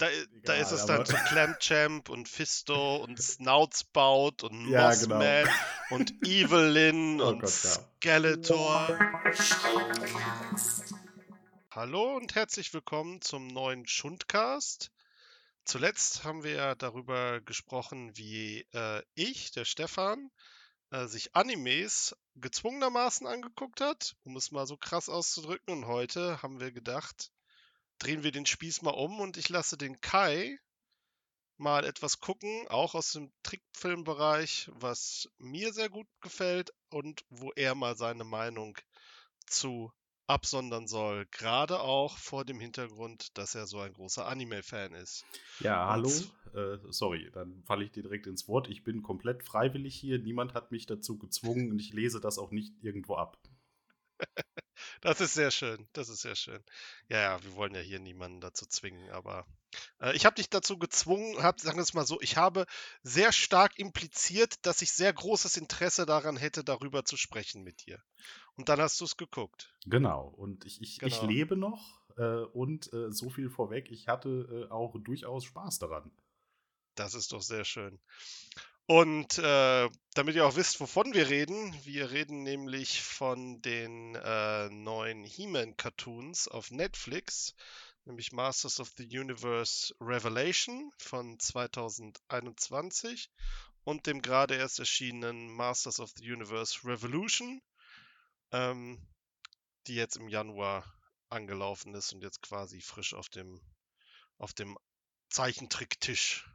da, da ist es dann so Clamchamp und Fisto und Snoutspout und Ja, Mossman genau. und Evelyn Oh und Gott, ja. Skeletor. Hallo und herzlich willkommen zum neuen Schundcast. Zuletzt haben wir ja darüber gesprochen, wie äh, ich, der Stefan, äh, sich Animes gezwungenermaßen angeguckt hat, um es mal so krass auszudrücken. Und heute haben wir gedacht, drehen wir den Spieß mal um und ich lasse den Kai mal etwas gucken, auch aus dem Trickfilmbereich, was mir sehr gut gefällt und wo er mal seine Meinung zu absondern soll. Gerade auch vor dem Hintergrund, dass er so ein großer Anime-Fan ist. Ja, hallo. Äh, sorry, dann falle ich dir direkt ins Wort. Ich bin komplett freiwillig hier. Niemand hat mich dazu gezwungen und ich lese das auch nicht irgendwo ab. Das ist sehr schön. Das ist sehr schön. Ja, ja, wir wollen ja hier niemanden dazu zwingen, aber äh, ich habe dich dazu gezwungen, hab, sagen wir es mal so, ich habe sehr stark impliziert, dass ich sehr großes Interesse daran hätte, darüber zu sprechen mit dir. Und dann hast du es geguckt. Genau. Und ich, ich, ich Genau. lebe noch äh, und äh, so viel vorweg, ich hatte äh, auch durchaus Spaß daran. Das ist doch sehr schön. Und äh, damit ihr auch wisst, wovon wir reden, wir reden nämlich von den äh, neuen He-Man-Cartoons auf Netflix, nämlich Masters of the Universe Revelation von 2021 und dem gerade erst erschienenen Masters of the Universe Revolution, ähm, die jetzt im Januar angelaufen ist und jetzt quasi frisch auf dem, auf dem Zeichentricktisch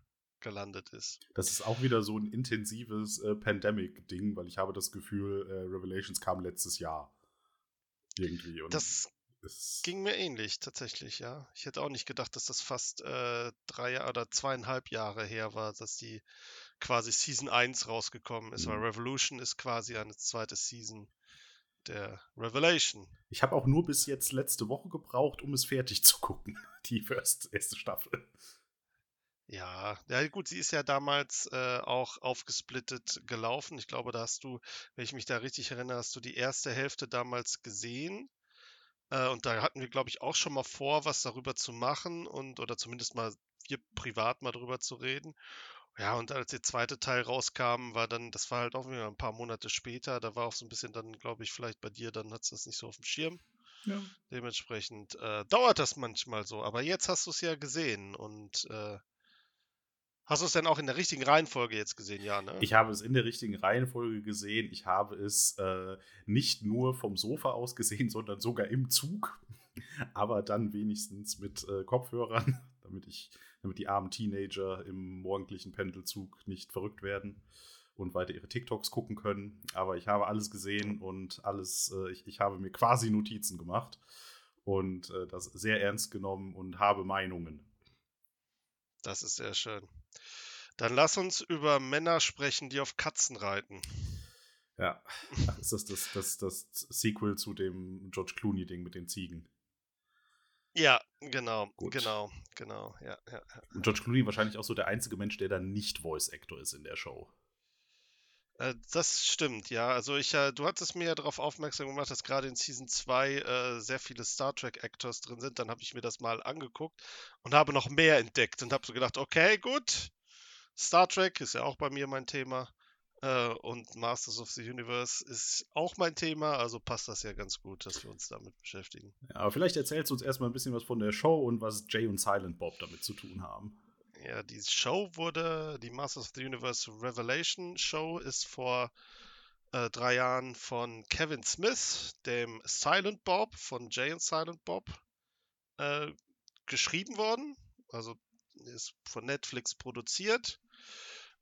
gelandet ist. Das ist auch wieder so ein intensives äh, Pandemic-Ding, weil ich habe das Gefühl, äh, Revelations kam letztes Jahr. Irgendwie. Und Das ging mir ähnlich, tatsächlich, ja. Ich hätte auch nicht gedacht, dass das fast äh, drei oder zweieinhalb Jahre her war, dass die quasi Season 1 rausgekommen ist, weil Mhm. Revolution ist quasi eine zweite Season der Revelation. ich habe auch nur bis jetzt letzte Woche gebraucht, um es fertig zu gucken. Die first, erste Staffel. Ja, ja gut, sie ist ja damals äh, auch aufgesplittet gelaufen. Ich glaube, da hast du, wenn ich mich da richtig erinnere, hast du die erste Hälfte damals gesehen. Äh, und da hatten wir, glaube ich, auch schon mal vor, was darüber zu machen und oder zumindest mal wir privat mal drüber zu reden. Ja, und als der zweite Teil rauskam, war dann, das war halt auch wieder ein paar Monate später, da war auch so ein bisschen dann, glaube ich, vielleicht bei dir, dann hat es das nicht so auf dem Schirm. Ja. Dementsprechend äh, dauert das manchmal so. Aber jetzt hast du es ja gesehen und äh, hast du es denn auch in der richtigen Reihenfolge jetzt gesehen, ja, ne? Ich habe es in der richtigen Reihenfolge gesehen. Ich habe es äh, nicht nur vom Sofa aus gesehen, sondern sogar im Zug. Aber dann wenigstens mit äh, Kopfhörern, damit ich, damit die armen Teenager im morgendlichen Pendelzug nicht verrückt werden und weiter ihre TikToks gucken können. Aber ich habe alles gesehen und alles, äh, ich, ich habe mir quasi Notizen gemacht und äh, das sehr ernst genommen und habe Meinungen. Das ist sehr schön. Dann lass uns über Männer sprechen, die auf Katzen reiten. Ja, ist das das, das das Sequel zu dem George Clooney-Ding mit den Ziegen? Ja, genau, Gut. genau, genau, ja, ja. ja. Und George Clooney wahrscheinlich auch so der einzige Mensch, der dann nicht Voice Actor ist in der Show. Äh, das stimmt, ja. Also ich, äh, du hattest mir ja darauf aufmerksam gemacht, dass gerade in Season 2 äh, sehr viele Star Trek Actors drin sind. Dann habe ich mir das mal angeguckt und habe noch mehr entdeckt und habe so gedacht, okay, gut. Star Trek ist ja auch bei mir mein Thema. Äh, und Masters of the Universe ist auch mein Thema, also passt das ja ganz gut, dass wir uns damit beschäftigen. Ja, aber vielleicht erzählst du uns erstmal ein bisschen was von der Show und was Jay und Silent Bob damit zu tun haben. Ja, die Show wurde, die Masters of the Universe Revelation Show ist vor äh, drei Jahren von Kevin Smith, dem Silent Bob von Jay und Silent Bob, äh, geschrieben worden. Also ist von Netflix produziert.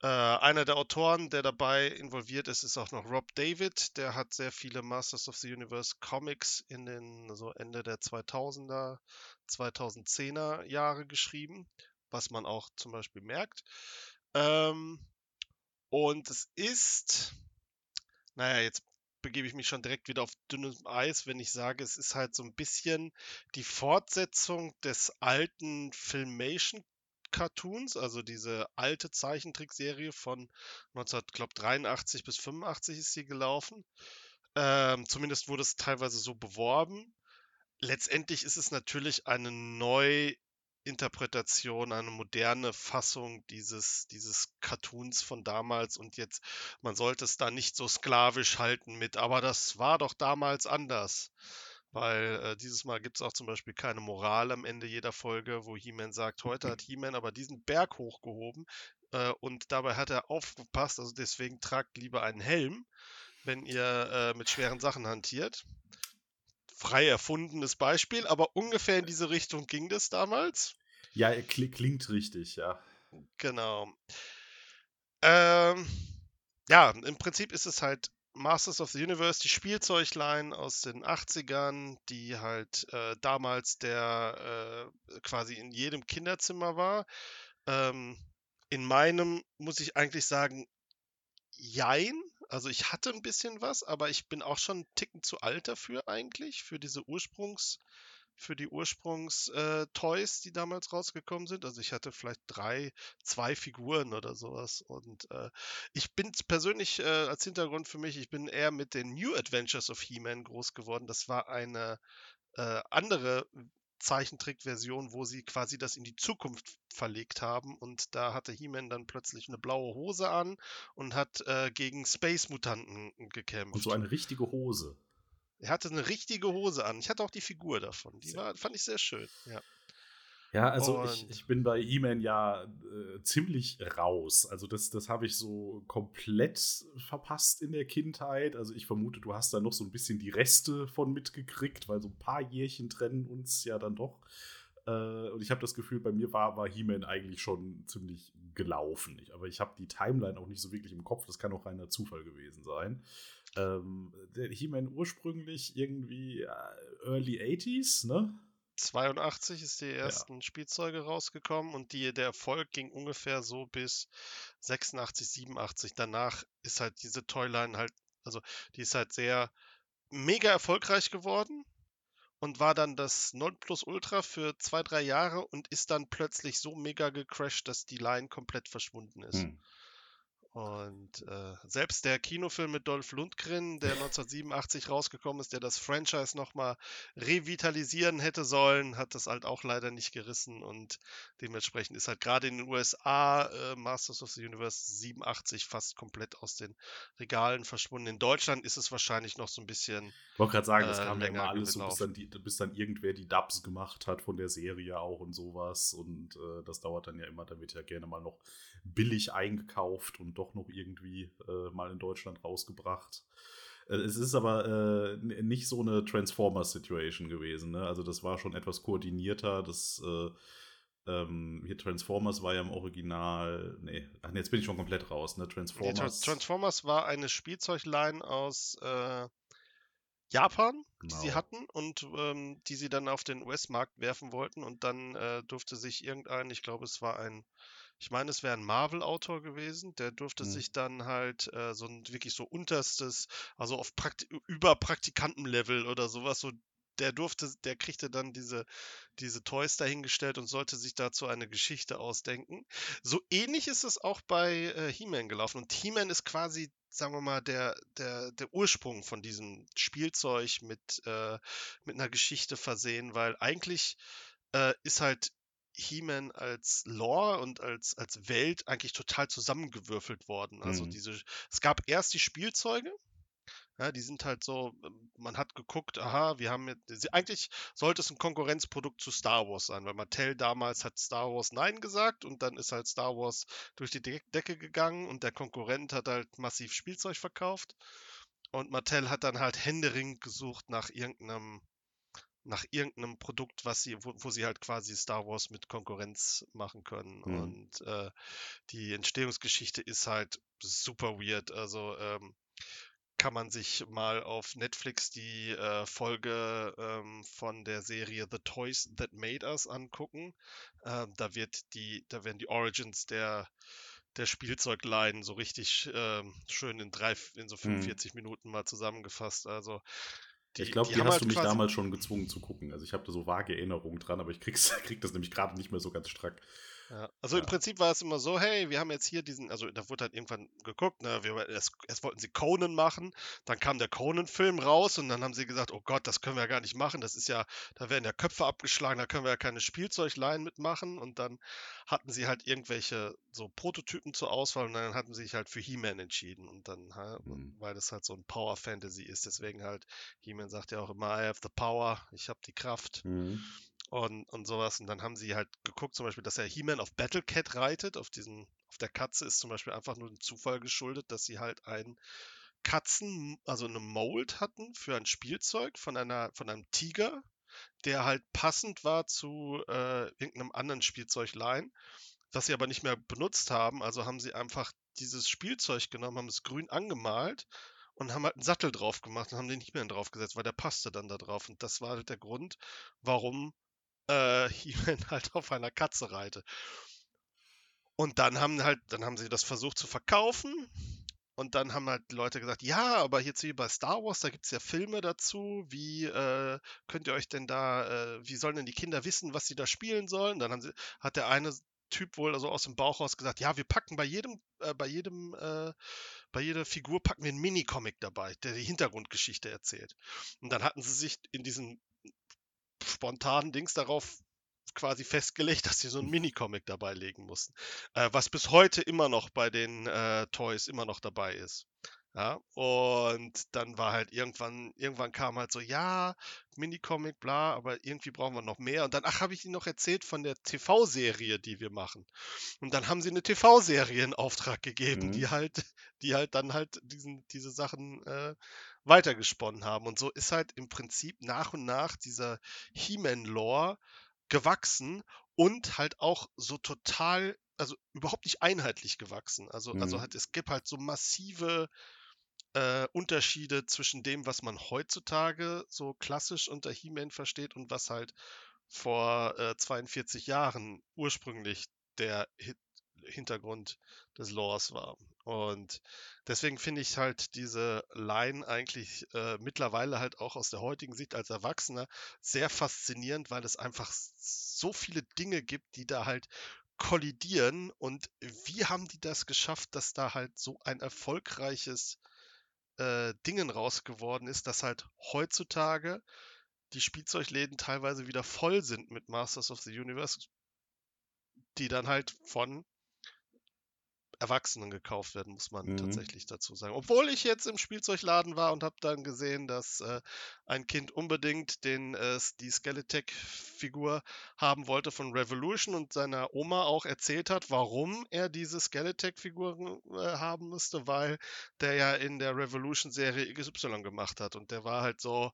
Äh, einer der Autoren, der dabei involviert ist, ist auch noch Rob David. Der hat sehr viele Masters of the Universe Comics in den so Ende der 2000er, 2010er Jahre geschrieben, was man auch zum Beispiel merkt. Ähm, und es ist, naja, jetzt begebe ich mich schon direkt wieder auf dünnem Eis, wenn ich sage, es ist halt so ein bisschen die Fortsetzung des alten Filmation Cartoons, also diese alte Zeichentrickserie von 1983 bis 85 ist sie gelaufen. Ähm, zumindest wurde es teilweise so beworben. Letztendlich ist es natürlich eine Interpretation, eine moderne Fassung dieses, dieses Cartoons von damals und jetzt, man sollte es da nicht so sklavisch halten mit, aber das war doch damals anders. Weil äh, dieses Mal gibt es auch zum Beispiel keine Moral am Ende jeder Folge, wo He-Man sagt, heute hat He-Man aber diesen Berg hochgehoben äh, und dabei hat er aufgepasst, also deswegen tragt lieber einen Helm, wenn ihr äh, mit schweren Sachen hantiert. Frei erfundenes Beispiel, aber ungefähr in diese Richtung ging das damals. Ja, klingt richtig, ja. Genau. Ähm, ja, im Prinzip ist es halt Masters of the Universe, die Spielzeugline aus den 80ern, die halt äh, damals der äh, quasi in jedem Kinderzimmer war. Ähm, in meinem muss ich eigentlich sagen, jein. Also ich hatte ein bisschen was, aber ich bin auch schon einen Ticken zu alt dafür eigentlich, für diese Ursprungs- für die Ursprungs-Toys, äh, die damals rausgekommen sind. Also ich hatte vielleicht drei, zwei Figuren oder sowas. Und äh, ich bin persönlich äh, als Hintergrund für mich, ich bin eher mit den New Adventures of He-Man groß geworden. Das war eine äh, andere Zeichentrickversion, wo sie quasi das in die Zukunft verlegt haben. Und da hatte He-Man dann plötzlich eine blaue Hose an und hat äh, gegen Space-Mutanten gekämpft. Und so eine richtige Hose. Er hatte eine richtige Hose an. Ich hatte auch die Figur davon. Die war, fand ich sehr schön. Ja. Ja, also ich, ich, bin bei He-Man ja äh, ziemlich raus. Also das, das habe ich so komplett verpasst in der Kindheit. Also ich vermute, du hast da noch so ein bisschen die Reste von mitgekriegt, weil so ein paar Jährchen trennen uns ja dann doch. Äh, und ich habe das Gefühl, bei mir war, war He-Man eigentlich schon ziemlich gelaufen. Ich, aber ich habe die Timeline auch nicht so wirklich im Kopf. Das kann auch reiner Zufall gewesen sein. Ähm, der He-Man ursprünglich irgendwie äh, Early 80s, ne? 82 ist die ersten ja. Spielzeuge rausgekommen und die, der Erfolg ging ungefähr so bis 86, 87. Danach ist halt diese Toyline halt, also die ist halt sehr mega erfolgreich geworden und war dann das Nonplusultra für zwei, drei Jahre und ist dann plötzlich so mega gecrashed, dass die Line komplett verschwunden ist. Hm. Und äh, selbst der Kinofilm mit Dolph Lundgren, der 1987 rausgekommen ist, der das Franchise nochmal revitalisieren hätte sollen, hat das halt auch leider nicht gerissen. Und dementsprechend ist halt gerade in den USA äh, Masters of the Universe 87 fast komplett aus den Regalen verschwunden. In Deutschland ist es wahrscheinlich noch so ein bisschen. Ich wollte gerade sagen, das äh, kam ja immer alles so, bis dann, die, bis dann irgendwer die Dubs gemacht hat von der Serie auch und sowas. Und äh, das dauert dann ja immer, da wird ja gerne mal noch billig eingekauft und doch noch irgendwie äh, mal in Deutschland rausgebracht. Äh, es ist aber äh, nicht so eine Transformers-Situation gewesen. Ne? Also das war schon etwas koordinierter. Das äh, ähm, hier Transformers war ja im Original. Nee, ach nee, jetzt bin ich schon komplett raus. Ne? Transformers. Nee, Transformers war eine Spielzeugline aus äh, Japan, genau. die sie genau. hatten und ähm, die sie dann auf den US-Markt werfen wollten. Und dann äh, durfte sich irgendein, ich glaube, es war ein ich meine, es wäre ein Marvel-Autor gewesen, der durfte mhm. sich dann halt äh, so ein wirklich so unterstes, also auf Prakt über Praktikantenlevel oder sowas, so der durfte, der kriegte dann diese, diese Toys dahingestellt und sollte sich dazu eine Geschichte ausdenken. So ähnlich ist es auch bei äh, He-Man gelaufen. Und He-Man ist quasi, sagen wir mal, der, der, der Ursprung von diesem Spielzeug mit, äh, mit einer Geschichte versehen, weil eigentlich äh, ist halt He-Man als Lore und als, als Welt eigentlich total zusammengewürfelt worden. Also mhm. diese, es gab erst die Spielzeuge, ja, die sind halt so, ähm, man hat geguckt, aha, wir haben jetzt, eigentlich sollte es ein Konkurrenzprodukt zu Star Wars sein, weil Mattel damals hat Star Wars Nein gesagt und dann ist halt Star Wars durch die De Decke gegangen und der Konkurrent hat halt massiv Spielzeug verkauft und Mattel hat dann halt händeringend gesucht nach irgendeinem nach irgendeinem Produkt, was sie, wo, wo, sie halt quasi Star Wars mit Konkurrenz machen können. Mhm. Und äh, die Entstehungsgeschichte ist halt super weird. Also ähm, kann man sich mal auf Netflix die äh, Folge ähm, von der Serie The Toys That Made Us angucken. Ähm, da wird die, da werden die Origins der der Spielzeuglein so richtig ähm, schön in drei, in so 45 mhm. Minuten mal zusammengefasst. Also die, ich glaube, die, die hast halt du mich damals schon gezwungen zu gucken. Also ich habe da so vage Erinnerungen dran, aber ich krieg's, krieg das nämlich gerade nicht mehr so ganz strack. Ja. Also im Prinzip war es immer so, hey, wir haben jetzt hier diesen, also da wurde halt irgendwann geguckt, ne, wir, erst, erst wollten sie Conan machen, dann kam der Conan-Film raus und dann haben sie gesagt, oh Gott, das können wir ja gar nicht machen, das ist ja, da werden ja Köpfe abgeschlagen, da können wir ja keine Spielzeugleien mitmachen und dann hatten sie halt irgendwelche so Prototypen zur Auswahl und dann hatten sie sich halt für He-Man entschieden und dann, halt, Mhm. weil das halt so ein Power-Fantasy ist, deswegen halt, He-Man sagt ja auch immer, I have the power, ich habe die Kraft Mhm. Und, und sowas. Und dann haben sie halt geguckt, zum Beispiel, dass er He-Man auf Battlecat reitet. Auf diesen, auf der Katze ist zum Beispiel einfach nur ein Zufall geschuldet, dass sie halt einen Katzen, also eine Mold hatten für ein Spielzeug von einer, von einem Tiger, der halt passend war zu äh, irgendeinem anderen Spielzeuglein, was sie aber nicht mehr benutzt haben. Also haben sie einfach dieses Spielzeug genommen, haben es grün angemalt und haben halt einen Sattel drauf gemacht und haben den nicht mehr draufgesetzt, weil der passte dann da drauf. Und das war halt der Grund, warum äh, He-Man halt auf einer Katze reite. Und dann haben halt, dann haben sie das versucht zu verkaufen. Und dann haben halt Leute gesagt, ja, aber jetzt wie bei Star Wars, da gibt es ja Filme dazu. Wie äh, könnt ihr euch denn da, äh, wie sollen denn die Kinder wissen, was sie da spielen sollen? Dann sie, hat der eine Typ wohl also aus dem Bauch raus gesagt, ja, wir packen bei jedem, äh, bei jedem, äh, bei jeder Figur packen wir einen Minicomic dabei, der die Hintergrundgeschichte erzählt. Und dann hatten sie sich in diesen spontanen Dings darauf quasi festgelegt, dass sie so einen Minicomic dabei legen mussten. Äh, was bis heute immer noch bei den äh, Toys immer noch dabei ist. Ja, und dann war halt irgendwann, irgendwann kam halt so, ja, Minicomic, bla, aber irgendwie brauchen wir noch mehr. Und dann, ach, habe ich Ihnen noch erzählt von der TV-Serie, die wir machen. Und dann haben sie eine TV-Serie in Auftrag gegeben, Mhm. die halt, die halt dann halt diesen, diese Sachen äh, weitergesponnen haben. Und so ist halt im Prinzip nach und nach dieser He-Man-Lore gewachsen und halt auch so total, also überhaupt nicht einheitlich gewachsen. Also, also Mhm. halt, es gibt halt so massive äh, Unterschiede zwischen dem, was man heutzutage so klassisch unter He-Man versteht und was halt vor äh, 42 Jahren ursprünglich der Hi Hintergrund des Lores war. Und deswegen finde ich halt diese Line eigentlich äh, mittlerweile halt auch aus der heutigen Sicht als Erwachsener sehr faszinierend, weil es einfach so viele Dinge gibt, die da halt kollidieren. Und wie haben die das geschafft, dass da halt so ein erfolgreiches äh, Dingen raus geworden ist, dass halt heutzutage die Spielzeugläden teilweise wieder voll sind mit Masters of the Universe, die dann halt von Erwachsenen gekauft werden, muss man Mhm. tatsächlich dazu sagen. Obwohl ich jetzt im Spielzeugladen war und habe dann gesehen, dass äh, ein Kind unbedingt den, äh, die Skeletech-Figur haben wollte von Revolution und seiner Oma auch erzählt hat, warum er diese Skeletech-Figur äh, haben müsste, weil der ja in der Revolution-Serie XY gemacht hat und der war halt so,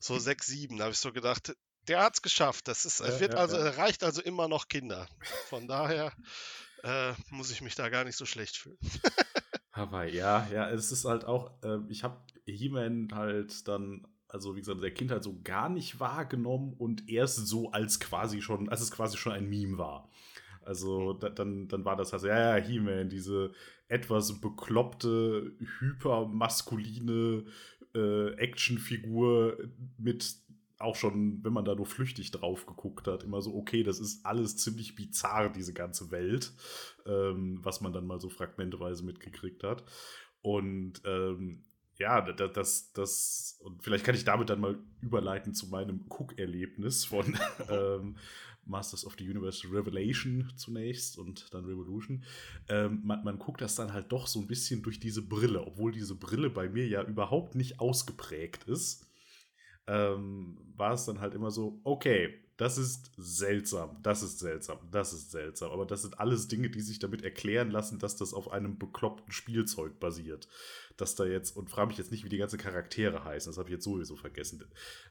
so 6, 7. Da habe ich so gedacht, der hat es geschafft. Das ist, Ja, wird ja, also, ja. erreicht also immer noch Kinder. Von daher äh, muss ich mich da gar nicht so schlecht fühlen. Aber ja, ja, es ist halt auch, äh, ich habe He-Man halt dann, also wie gesagt, der Kindheit so gar nicht wahrgenommen und erst so als quasi schon, als es quasi schon ein Meme war. Also da, dann, dann war das also, ja, ja, He-Man, diese etwas bekloppte, hypermaskuline äh, Actionfigur mit auch schon, wenn man da nur flüchtig drauf geguckt hat, immer so, okay, das ist alles ziemlich bizarr, diese ganze Welt, ähm, was man dann mal so fragmenteweise mitgekriegt hat. Und ähm, ja, das, das, das, und vielleicht kann ich damit dann mal überleiten zu meinem Cook-Erlebnis von ähm, Masters of the Universe Revelation zunächst und dann Revolution. Ähm, man, man guckt das dann halt doch so ein bisschen durch diese Brille, obwohl diese Brille bei mir ja überhaupt nicht ausgeprägt ist ähm, war es dann halt immer so, okay, das ist seltsam, das ist seltsam, das ist seltsam. Aber das sind alles Dinge, die sich damit erklären lassen, dass das auf einem bekloppten Spielzeug basiert. Dass da jetzt, und frage mich jetzt nicht, wie die ganzen Charaktere heißen, das habe ich jetzt sowieso vergessen.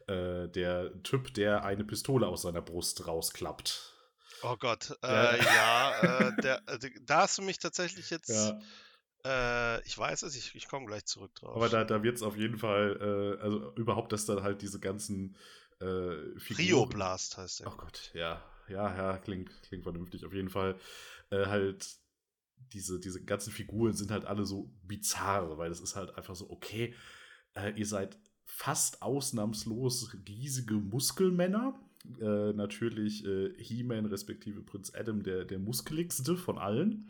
Äh, der Typ, der eine Pistole aus seiner Brust rausklappt. Oh Gott, Ja. äh, ja, äh, der, äh, da hast du mich tatsächlich jetzt. Ja, Äh, ich weiß es, ich, ich komme gleich zurück drauf. aber da, da wird es auf jeden Fall, äh, also überhaupt, dass dann halt diese ganzen äh, Figuren. Rioblast heißt der. Oh Gott, ja, ja, ja, klingt, klingt vernünftig. Auf jeden Fall äh, halt diese, diese ganzen Figuren sind halt alle so bizarr, weil es ist halt einfach so, okay, äh, ihr seid fast ausnahmslos riesige Muskelmänner äh, natürlich äh, He-Man respektive Prinz Adam der, der muskeligste von allen.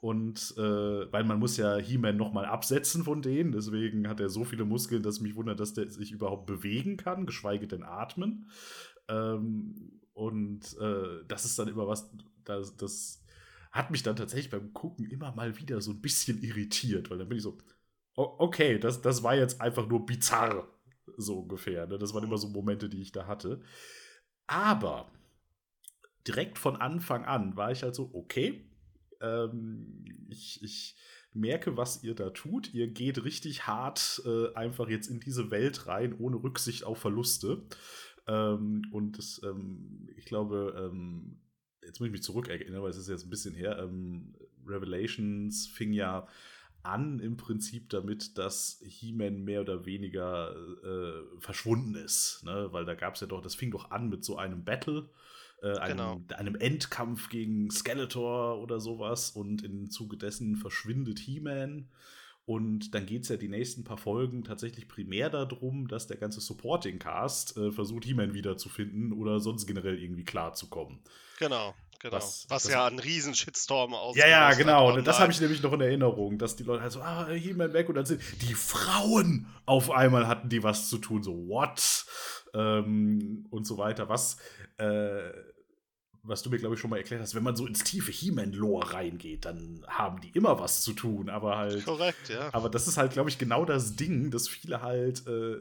Und äh, weil man muss ja He-Man nochmal absetzen von denen, deswegen hat er so viele Muskeln, dass mich wundert, dass der sich überhaupt bewegen kann, geschweige denn atmen. Ähm, und äh, das ist dann immer was, das, das hat mich dann tatsächlich beim Gucken immer mal wieder so ein bisschen irritiert, weil dann bin ich so, okay, das, das war jetzt einfach nur bizarr, so ungefähr. Ne? Das waren immer so Momente, die ich da hatte. Aber direkt von Anfang an war ich halt so, okay, ähm, ich, ich merke, was ihr da tut. Ihr geht richtig hart äh, einfach jetzt in diese Welt rein, ohne Rücksicht auf Verluste. Ähm, und das, ähm, ich glaube, ähm, jetzt muss ich mich zurückerinnern, weil es ist jetzt ein bisschen her. Ähm, Revelations fing ja an im Prinzip damit, dass He-Man mehr oder weniger äh, verschwunden ist. Ne? Weil da gab es ja doch, das fing doch an mit so einem Battle äh, einem, genau. einem Endkampf gegen Skeletor oder sowas und im Zuge dessen verschwindet He-Man. Und dann geht es ja die nächsten paar Folgen tatsächlich primär darum, dass der ganze Supporting-Cast äh, versucht, He-Man wiederzufinden oder sonst generell irgendwie klarzukommen. Genau, genau. Was, Was ja ein riesen Shitstorm ausgelöst Ja, ja, genau. Und das habe ich nämlich noch in Erinnerung, dass die Leute halt so, ah, He-Man weg und dann sind die Frauen auf einmal hatten die was zu tun. So, what? Ähm, und so weiter. Was äh, was du mir, glaube ich, schon mal erklärt hast, wenn man so ins tiefe He-Man-Lore reingeht, dann haben die immer was zu tun, aber halt. Korrekt, ja. Aber das ist halt, glaube ich, genau das Ding, dass viele halt äh,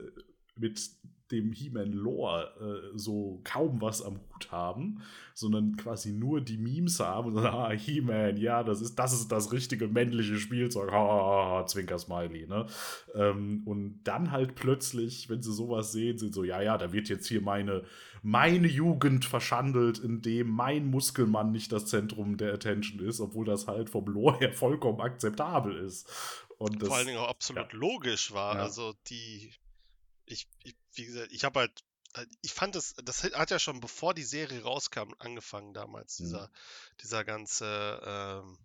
mit dem He-Man-Lore äh, so kaum was am Hut haben, sondern quasi nur die Memes haben und sagen, ah, He-Man, ja, das ist, das ist das richtige männliche Spielzeug, ha, Zwinker-Smiley, ne? Ähm, und dann halt plötzlich, wenn sie sowas sehen, sind so, ja, ja, da wird jetzt hier meine, meine Jugend verschandelt, indem mein Muskelmann nicht das Zentrum der Attention ist, obwohl das halt vom Lore her vollkommen akzeptabel ist. Und das, Vor allen Dingen auch absolut ja. logisch war. Ja. Also die ich, ich wie gesagt, ich habe halt, halt, ich fand es, das hat ja schon bevor die Serie rauskam, angefangen damals, mhm. dieser, dieser ganze, ähm,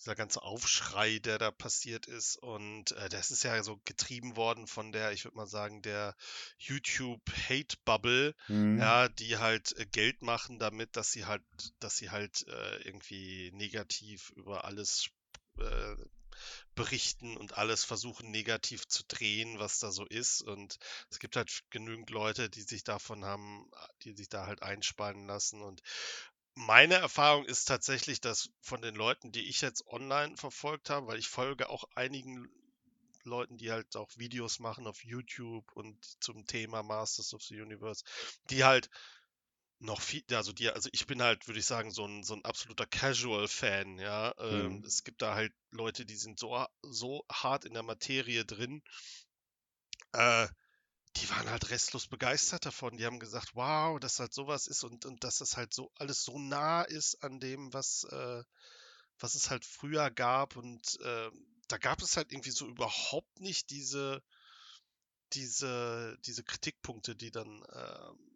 dieser ganze Aufschrei, der da passiert ist. Und äh, das ist ja so getrieben worden von der, ich würde mal sagen, der YouTube-Hate-Bubble, mhm. ja, die halt äh, Geld machen damit, dass sie halt, dass sie halt äh, irgendwie negativ über alles äh, berichten und alles versuchen negativ zu drehen, was da so ist. Und es gibt halt genügend Leute, die sich davon haben, die sich da halt einspannen lassen. Und meine Erfahrung ist tatsächlich, dass von den Leuten, die ich jetzt online verfolgt habe, weil ich folge auch einigen Leuten, die halt auch Videos machen auf YouTube und zum Thema Masters of the Universe, die halt noch viel, also die, also ich bin halt, würde ich sagen, so ein, so ein absoluter Casual-Fan, ja. Ähm, mhm. Es gibt da halt Leute, die sind so, so hart in der Materie drin. Äh, die waren halt restlos begeistert davon. Die haben gesagt, wow, dass halt sowas ist und, und dass das halt so alles so nah ist an dem, was, äh, was es halt früher gab. Und äh, da gab es halt irgendwie so überhaupt nicht diese, diese, diese Kritikpunkte, die dann äh,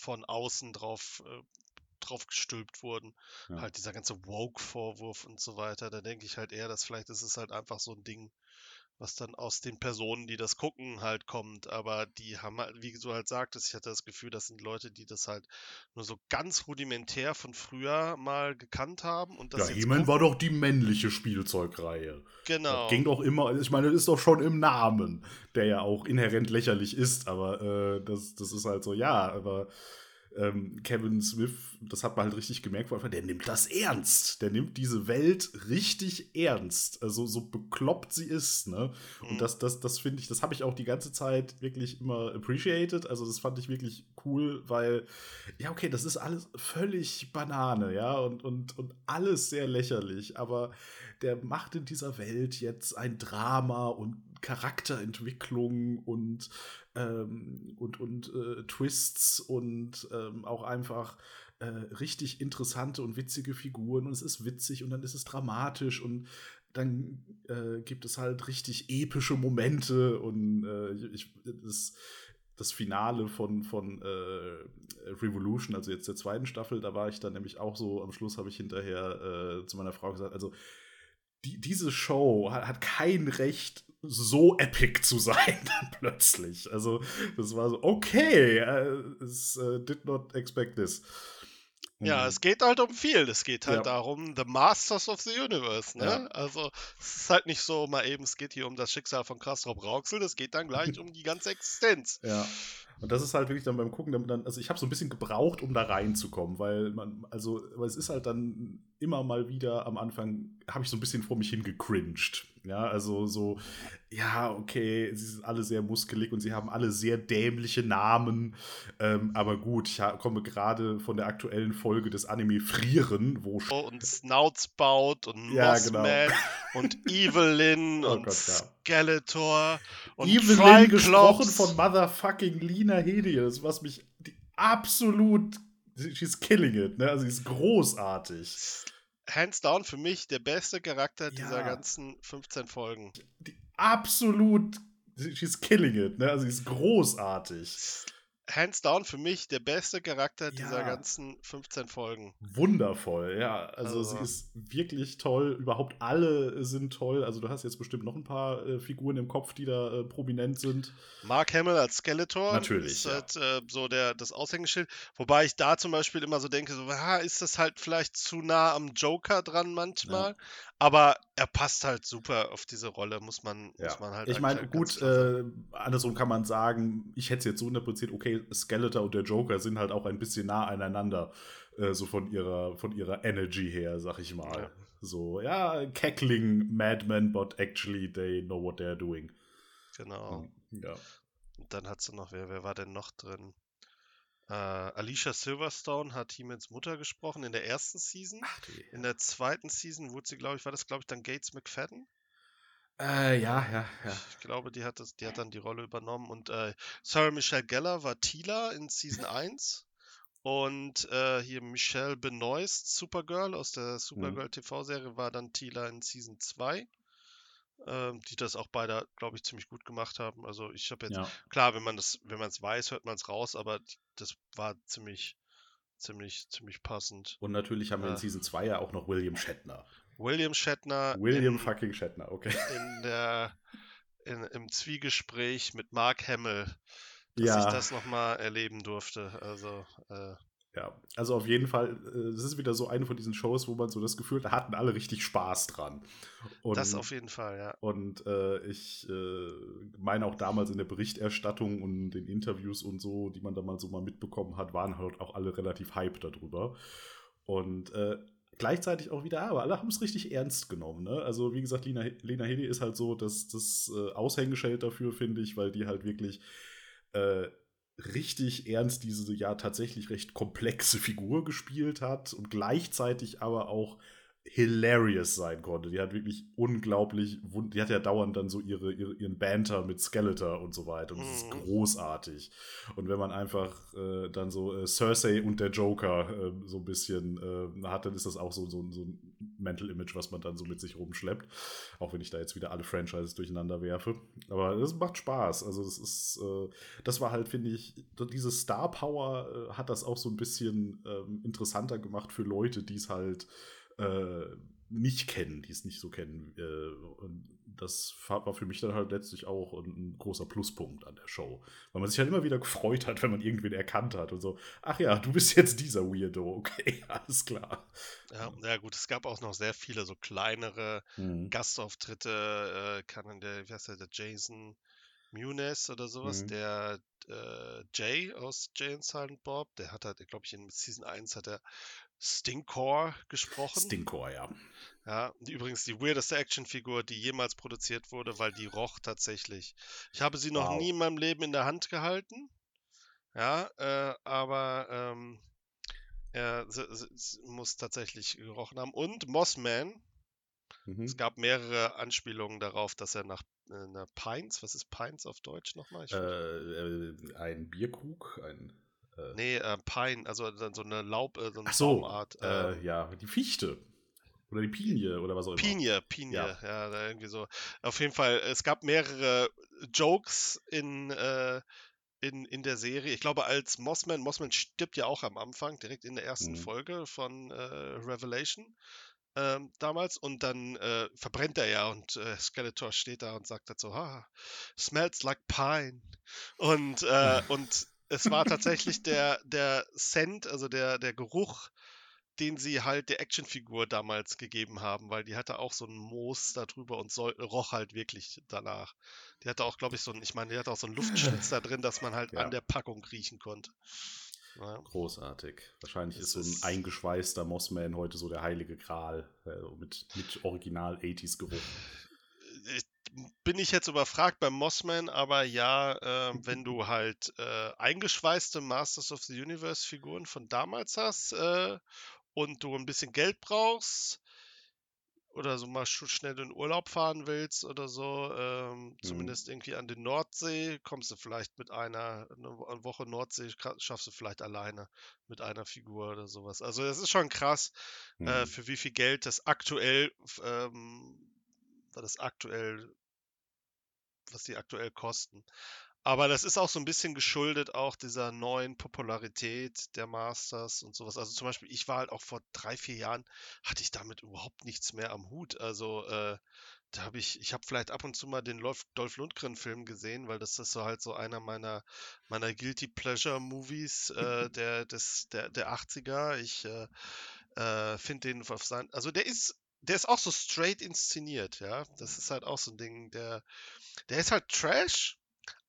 von außen drauf, äh, drauf gestülpt wurden. Ja. Halt dieser ganze Woke-Vorwurf und so weiter. Da denke ich halt eher, dass vielleicht ist es halt einfach so ein Ding, was dann aus den Personen, die das gucken, halt kommt. Aber die haben halt, wie du halt sagtest, ich hatte das Gefühl, das sind Leute, die das halt nur so ganz rudimentär von früher mal gekannt haben. Und das ja, He-Man war doch die männliche Spielzeugreihe. Genau. Das ging doch immer, ich meine, das ist doch schon im Namen, der ja auch inhärent lächerlich ist, aber äh, das, das ist halt so, ja, aber ähm, Kevin Smith, das hat man halt richtig gemerkt, der nimmt das ernst. Der nimmt diese Welt richtig ernst. Also so bekloppt sie ist, ne? Und mhm. das, das, das finde ich, das habe ich auch die ganze Zeit wirklich immer appreciated. Also das fand ich wirklich cool, weil, ja, okay, das ist alles völlig Banane, ja, und, und, und alles sehr lächerlich, aber der macht in dieser Welt jetzt ein Drama und Charakterentwicklung und ähm, und, und äh, Twists und ähm, auch einfach äh, richtig interessante und witzige Figuren und es ist witzig und dann ist es dramatisch und dann äh, gibt es halt richtig epische Momente und äh, ich, das, das Finale von, von äh, Revolution, also jetzt der zweiten Staffel, da war ich dann nämlich auch so, am Schluss habe ich hinterher äh, zu meiner Frau gesagt, also die, diese Show hat, hat, kein Recht, so epic zu sein, plötzlich. Also, das war so, okay, uh, uh, did not expect this. Ja, mhm. es geht halt um viel. Es geht halt ja. darum, The Masters of the Universe, ne? Ja. Also, es ist halt nicht so mal eben, es geht hier um das Schicksal von Kastrop Rauxel, es geht dann gleich um die ganze Existenz. Ja. Und das ist halt wirklich dann beim Gucken, dann, also ich habe so ein bisschen gebraucht, um da reinzukommen, weil man, also, weil es ist halt dann immer mal wieder am Anfang, habe ich so ein bisschen vor mich hingecringed. Ja, also so, ja, okay, sie sind alle sehr muskelig und sie haben alle sehr dämliche Namen. Ähm, aber gut, ich komme gerade von der aktuellen Folge des Anime Frieren, wo. Und Snoutspout und ja, Mossman genau. und Evelyn oh und Gott, ja. Skeletor und Evelyn gesprochen von Motherfucking Lina Hedius, was mich absolut. She's killing it, ne? Also sie ist großartig hands down für mich der beste Charakter ja. dieser ganzen 15 Folgen. Die, absolut, she's killing it, ne? Also sie ist großartig hands down für mich der beste Charakter ja. dieser ganzen 15 Folgen. Wundervoll, ja. Also, also, sie ist wirklich toll. Überhaupt alle sind toll. Also du hast jetzt bestimmt noch ein paar äh, Figuren im Kopf, die da äh, prominent sind. Mark Hamill als Skeletor. Natürlich. Ist ja. halt äh, so der, das Aushängeschild. Wobei ich da zum Beispiel immer so denke, so, ah, ist das halt vielleicht zu nah am Joker dran manchmal. Ja. Aber er passt halt super auf diese Rolle, muss man, ja. muss man halt. Ich meine, gut, äh, andersrum kann man sagen, ich hätte es jetzt so interpretiert, okay, Skeletor und der Joker sind halt auch ein bisschen nah aneinander, äh, so von ihrer, von ihrer Energy her, sag ich mal. Ja. So, ja, cackling madmen, but actually they know what they're doing. Genau. Hm, ja. Und dann hat sie noch, wer, wer war denn noch drin? Äh, Alicia Silverstone hat He-Mans Mutter gesprochen in der ersten Season. Ach, in der zweiten Season wurde sie, glaube ich, war das, glaube ich, dann Gates McFadden? Äh, ja, ja, ja. Ich glaube, die hat, das, die hat dann die Rolle übernommen. Und äh, Sarah Michelle Geller war Tila in Season 1. Und äh, hier Michelle Benoist, Supergirl aus der Supergirl mhm. TV-Serie, war dann Tila in Season 2 ähm, die das auch beide, glaube ich, ziemlich gut gemacht haben. Also ich habe jetzt, ja. klar, wenn man das, wenn man es weiß, hört man es raus, aber das war ziemlich, ziemlich, ziemlich passend. Und natürlich haben wir in Season 2 ja auch noch William Shatner. William Shatner. William in, fucking Shatner, okay. In der, in, im Zwiegespräch mit Mark Hamill, dass ja. ich das nochmal erleben durfte. Also, äh, ja, also auf jeden Fall, äh, es ist wieder so eine von diesen Shows, wo man so das Gefühl hat, da hatten alle richtig Spaß dran. Und, das auf jeden Fall, ja. Und äh, ich äh, meine auch damals in der Berichterstattung und den Interviews und so, die man da mal so mal mitbekommen hat, waren halt auch alle relativ hype darüber. Und äh, gleichzeitig auch wieder, aber alle haben es richtig ernst genommen. Ne? Also wie gesagt, Lena, Lena Headey ist halt so das, das äh, Aushängeschild dafür, finde ich, weil die halt wirklich äh, richtig ernst diese ja tatsächlich recht komplexe Figur gespielt hat und gleichzeitig aber auch hilarious sein konnte. Die hat wirklich unglaublich, die hat ja dauernd dann so ihre, ihre ihren Banter mit Skeletor und so weiter und das ist mhm. großartig. Und wenn man einfach äh, dann so äh, Cersei und der Joker äh, so ein bisschen äh, hat, dann ist das auch so, so, so ein Mental Image, was man dann so mit sich rumschleppt. Auch wenn ich da jetzt wieder alle Franchises durcheinander werfe. Aber es macht Spaß. Also das ist, äh, das war halt, finde ich, diese Star Power äh, hat das auch so ein bisschen ähm, interessanter gemacht für Leute, die es halt äh, nicht kennen, die es nicht so kennen. Äh, und das war für mich dann halt letztlich auch ein, großer Pluspunkt an der Show. Weil man sich halt immer wieder gefreut hat, wenn man irgendwen erkannt hat und so, ach ja, du bist jetzt dieser Weirdo, okay, alles klar. Ja, ja gut, es gab auch noch sehr viele so kleinere mhm. Gastauftritte, äh, kann der, wie heißt der, der Jason Muniz oder sowas, mhm. der äh, Jay aus Jay and Silent Bob, der hat halt, glaube ich, in Season 1 hat er Stinkor gesprochen. Stinkor, ja. Ja, übrigens die weirdeste Actionfigur, die jemals produziert wurde, weil die roch tatsächlich. Ich habe sie noch wow. nie in meinem Leben in der Hand gehalten. Ja, äh, aber ähm, er muss tatsächlich gerochen haben. Und Mossman. Mhm. Es gab mehrere Anspielungen darauf, dass er nach äh, einer Pines, was ist Pines auf Deutsch nochmal? Äh, äh, ein Bierkrug, ein äh, nee, äh, Pine, also so eine Laub, äh, so eine Ach so, Baumart. Äh, äh, ja, die Fichte. Oder die Pinie oder was auch immer. Pinie, Pinie, ja. ja, irgendwie so. Auf jeden Fall, es gab mehrere Jokes in, äh, in, in der Serie. Ich glaube, als Mossman, Mossman stirbt ja auch am Anfang, direkt in der ersten mhm. Folge von äh, Revelation. ähm, damals und dann äh, verbrennt er ja und äh, Skeletor steht da und sagt dazu, ah, smells like pine. Und, und es war tatsächlich der, der Scent, also der, der Geruch, den sie halt der Actionfigur damals gegeben haben, weil die hatte auch so ein Moos darüber und soll, roch halt wirklich danach. Die hatte auch, glaube ich, so ein, ich meine, die hatte auch so einen Luftschlitz da drin, dass man halt ja. an der Packung riechen konnte. Ja. Großartig. Wahrscheinlich ist so ein eingeschweißter Mossman heute so der heilige Gral äh, mit, mit Original 80s-Geruch. Bin ich jetzt überfragt beim Mossman, aber ja, äh, wenn du halt äh, eingeschweißte Masters of the Universe-Figuren von damals hast äh, und du ein bisschen Geld brauchst, oder so mal schnell in Urlaub fahren willst oder so, ähm, mhm. zumindest irgendwie an die Nordsee, kommst du vielleicht mit einer, eine Woche Nordsee schaffst du vielleicht alleine mit einer Figur oder sowas. Also es ist schon krass, äh, mhm. für wie viel Geld das aktuell, ähm, das aktuell, was die aktuell kosten. Aber das ist auch so ein bisschen geschuldet auch dieser neuen Popularität der Masters und sowas. Also zum Beispiel, ich war halt auch vor drei, vier Jahren, hatte ich damit überhaupt nichts mehr am Hut. Also äh, da habe ich, ich habe vielleicht ab und zu mal den Dolph, Dolph Lundgren-Film gesehen, weil das ist so halt so einer meiner, meiner Guilty Pleasure-Movies äh, der, des, der, der 80er. Ich äh, äh, finde den auf sein, also der ist, der ist auch so straight inszeniert, ja. Das ist halt auch so ein Ding, der, der ist halt Trash,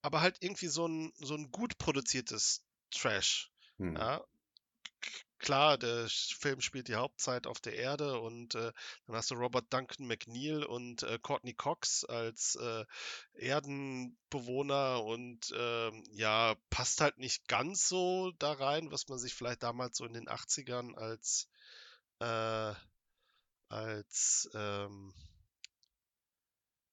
aber halt irgendwie so ein, so ein gut produziertes Trash. Hm. Ja. Klar, der Film spielt die Hauptzeit auf der Erde und äh, dann hast du Robert Duncan McNeil und äh, Courtney Cox als äh, Erdenbewohner und ähm, ja, passt halt nicht ganz so da rein, was man sich vielleicht damals so in den 80ern als äh, als ähm,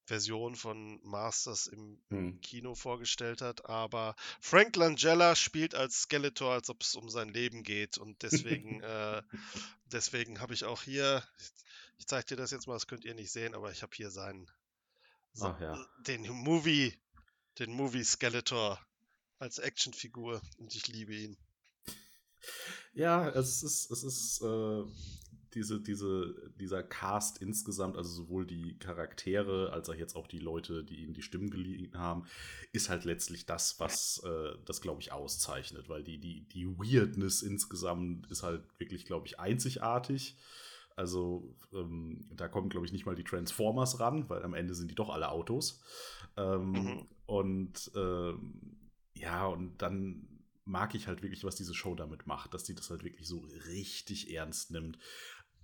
Version von Masters im hm. Kino vorgestellt hat, aber Frank Langella spielt als Skeletor, als ob es um sein Leben geht und deswegen, äh, deswegen habe ich auch hier, ich zeige dir das jetzt mal, das könnt ihr nicht sehen, aber ich habe hier seinen, Ach, ja. den Movie, den Movie Skeletor als Actionfigur und ich liebe ihn. Ja, es ist, es ist äh, diese, diese, dieser Cast insgesamt, also sowohl die Charaktere als auch jetzt auch die Leute, die ihnen die Stimmen geliehen haben, ist halt letztlich das, was äh, das, glaube ich, auszeichnet, weil die, die, die Weirdness insgesamt ist halt wirklich, glaube ich, einzigartig. Also ähm, da kommen, glaube ich, nicht mal die Transformers ran, weil am Ende sind die doch alle Autos. Ähm, mhm. Und ähm, ja, und dann mag ich halt wirklich, was diese Show damit macht, dass die das halt wirklich so richtig ernst nimmt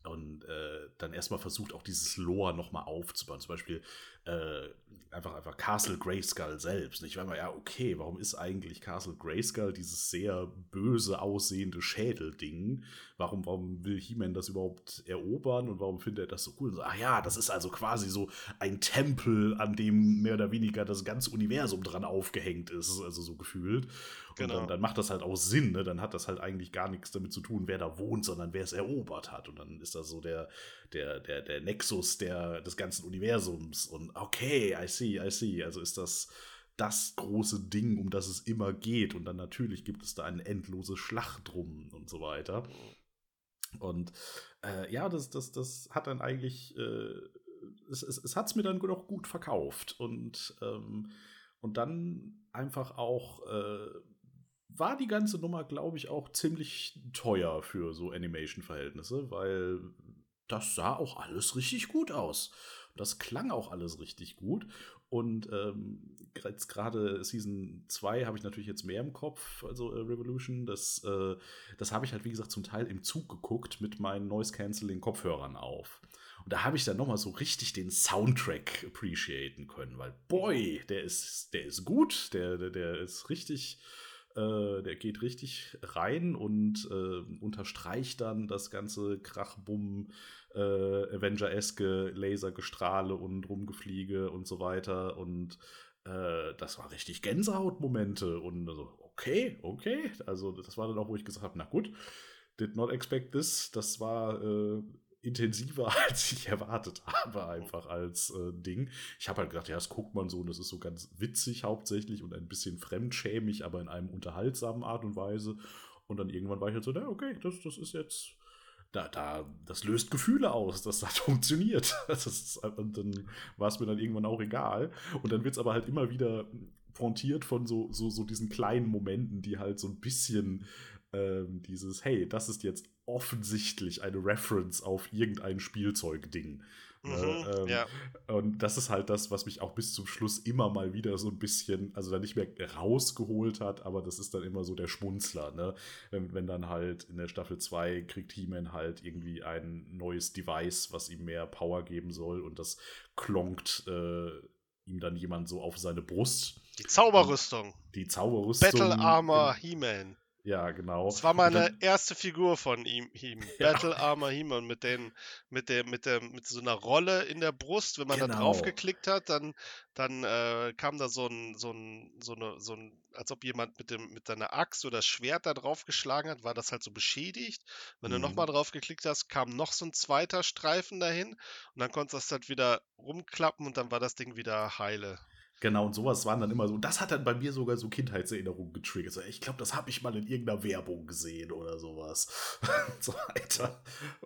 und äh, dann erstmal versucht, auch dieses Lore nochmal aufzubauen. Zum Beispiel äh, einfach, einfach Castle Grayskull selbst. Ich war mal, ja, okay, warum ist eigentlich Castle Grayskull dieses sehr böse aussehende Schädelding? Warum, warum will He-Man das überhaupt erobern und warum findet er das so cool? Und so, ach ja, das ist also quasi so ein Tempel, an dem mehr oder weniger das ganze Universum dran aufgehängt ist, also so gefühlt. Genau. Und dann, dann, macht das halt auch Sinn, ne? Dann hat das halt eigentlich gar nichts damit zu tun, wer da wohnt, sondern wer es erobert hat. Und dann ist das so der, der, der, der Nexus der, des ganzen Universums. Und okay, I see, I see. Also ist das das große Ding, um das es immer geht. Und dann natürlich gibt es da eine endlose Schlacht drum und so weiter. Und äh, ja, das, das, das hat dann eigentlich, äh, es, es, es hat es mir dann noch gut verkauft. Und, ähm, und dann einfach auch äh, war die ganze Nummer, glaube ich, auch ziemlich teuer für so Animation-Verhältnisse, weil das sah auch alles richtig gut aus. Das klang auch alles richtig gut. Und ähm, jetzt gerade Season 2 habe ich natürlich jetzt mehr im Kopf, also äh, Revolution. Das, äh, das habe ich halt, wie gesagt, zum Teil im Zug geguckt mit meinen Noise-Canceling-Kopfhörern auf. Und da habe ich dann nochmal so richtig den Soundtrack appreciaten können, weil, boy, der ist, der ist gut, der, der, der ist richtig äh, der geht richtig rein und äh, unterstreicht dann das ganze Krachbumm, äh, Avenger-eske Lasergestrahle und Rumgefliege und so weiter. Und äh, das war richtig Gänsehautmomente. Und also, okay, okay. Also, das war dann auch, wo ich gesagt habe: Na gut, did not expect this. Das war äh, intensiver, als ich erwartet habe, einfach als äh, Ding. Ich habe halt gedacht, ja, das guckt man so und das ist so ganz witzig hauptsächlich und ein bisschen fremdschämig, aber in einem unterhaltsamen Art und Weise. Und dann irgendwann war ich halt so, na, okay, das, das ist jetzt, da, da, das löst Gefühle aus, das hat funktioniert. Das ist, und dann war es mir dann irgendwann auch egal. Und dann wird es aber halt immer wieder frontiert von so, so, so diesen kleinen Momenten, die halt so ein bisschen ähm, dieses, hey, das ist jetzt offensichtlich eine Reference auf irgendein Spielzeugding. Ne? Mhm, ähm, ja. Und das ist halt das, was mich auch bis zum Schluss immer mal wieder so ein bisschen, also dann nicht mehr rausgeholt hat, aber das ist dann immer so der Schmunzler, ne? Wenn, wenn dann halt in der Staffel 2 kriegt He-Man halt irgendwie ein neues Device, was ihm mehr Power geben soll und das klonkt äh, ihm dann jemand so auf seine Brust. Die Zauberrüstung. Die Zauberrüstung. Battle Armor He-Man. Ja, genau. Das war meine dann, erste Figur von ihm, ihm. Ja. Battle Armor He-Man mit den, mit der, mit der, mit so einer Rolle in der Brust. Wenn man genau. da drauf geklickt hat, dann, dann äh, kam da so ein, so ein, so eine, so ein, als ob jemand mit dem, mit seiner Axt oder Schwert da drauf geschlagen hat, war das halt so beschädigt. Wenn mhm. du nochmal drauf geklickt hast, kam noch so ein zweiter Streifen dahin und dann konntest du das halt wieder rumklappen und dann war das Ding wieder heile. Genau, und sowas waren dann immer so. Das hat dann bei mir sogar so Kindheitserinnerungen getriggert. So, ich glaube, das habe ich mal in irgendeiner Werbung gesehen oder sowas. und so weiter.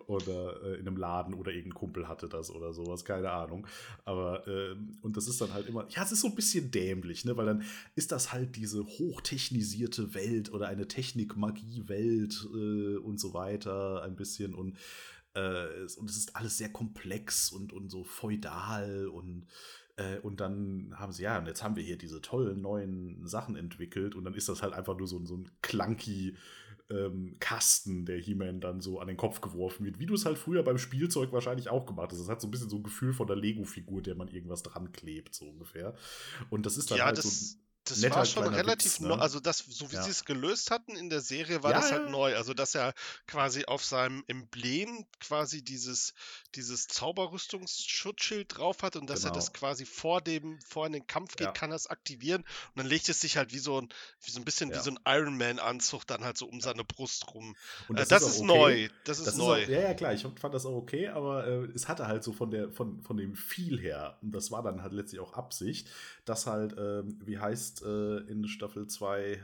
Oder äh, in einem Laden oder irgendein Kumpel hatte das oder sowas, keine Ahnung. Aber, äh, und das ist dann halt immer, ja, es ist so ein bisschen dämlich, ne? Weil dann ist das halt diese hochtechnisierte Welt oder eine Technik-Magie-Welt äh, und so weiter, ein bisschen. Und, äh, und es ist alles sehr komplex und, und so feudal und und dann haben sie, ja, und jetzt haben wir hier diese tollen neuen Sachen entwickelt und dann ist das halt einfach nur so, so ein clunky ähm, Kasten, der He-Man dann so an den Kopf geworfen wird, wie du es halt früher beim Spielzeug wahrscheinlich auch gemacht hast. Das hat so ein bisschen so ein Gefühl von der Lego-Figur, der man irgendwas dran klebt, so ungefähr. Und das ist dann ja, halt das so das war schon relativ Witz, ne? neu. Also das, so wie ja. sie es gelöst hatten in der Serie, war ja, das halt ja. neu. Also dass er quasi auf seinem Emblem quasi dieses, dieses Zauberrüstungsschutzschild drauf hat und dass genau. er das quasi vor dem, vor in den Kampf geht, kann er es aktivieren und dann legt es sich halt wie so ein, wie so ein bisschen wie so ein Iron Man-Anzug dann halt so um seine Brust rum. Und das, äh, das ist, ist okay. neu. Das ist das neu. Ist auch, ja, ja, klar, ich fand das auch okay, aber äh, es hatte halt so von der, von, von dem Feel her, und das war dann halt letztlich auch Absicht, dass halt, äh, wie heißt äh, in Staffel 2, äh,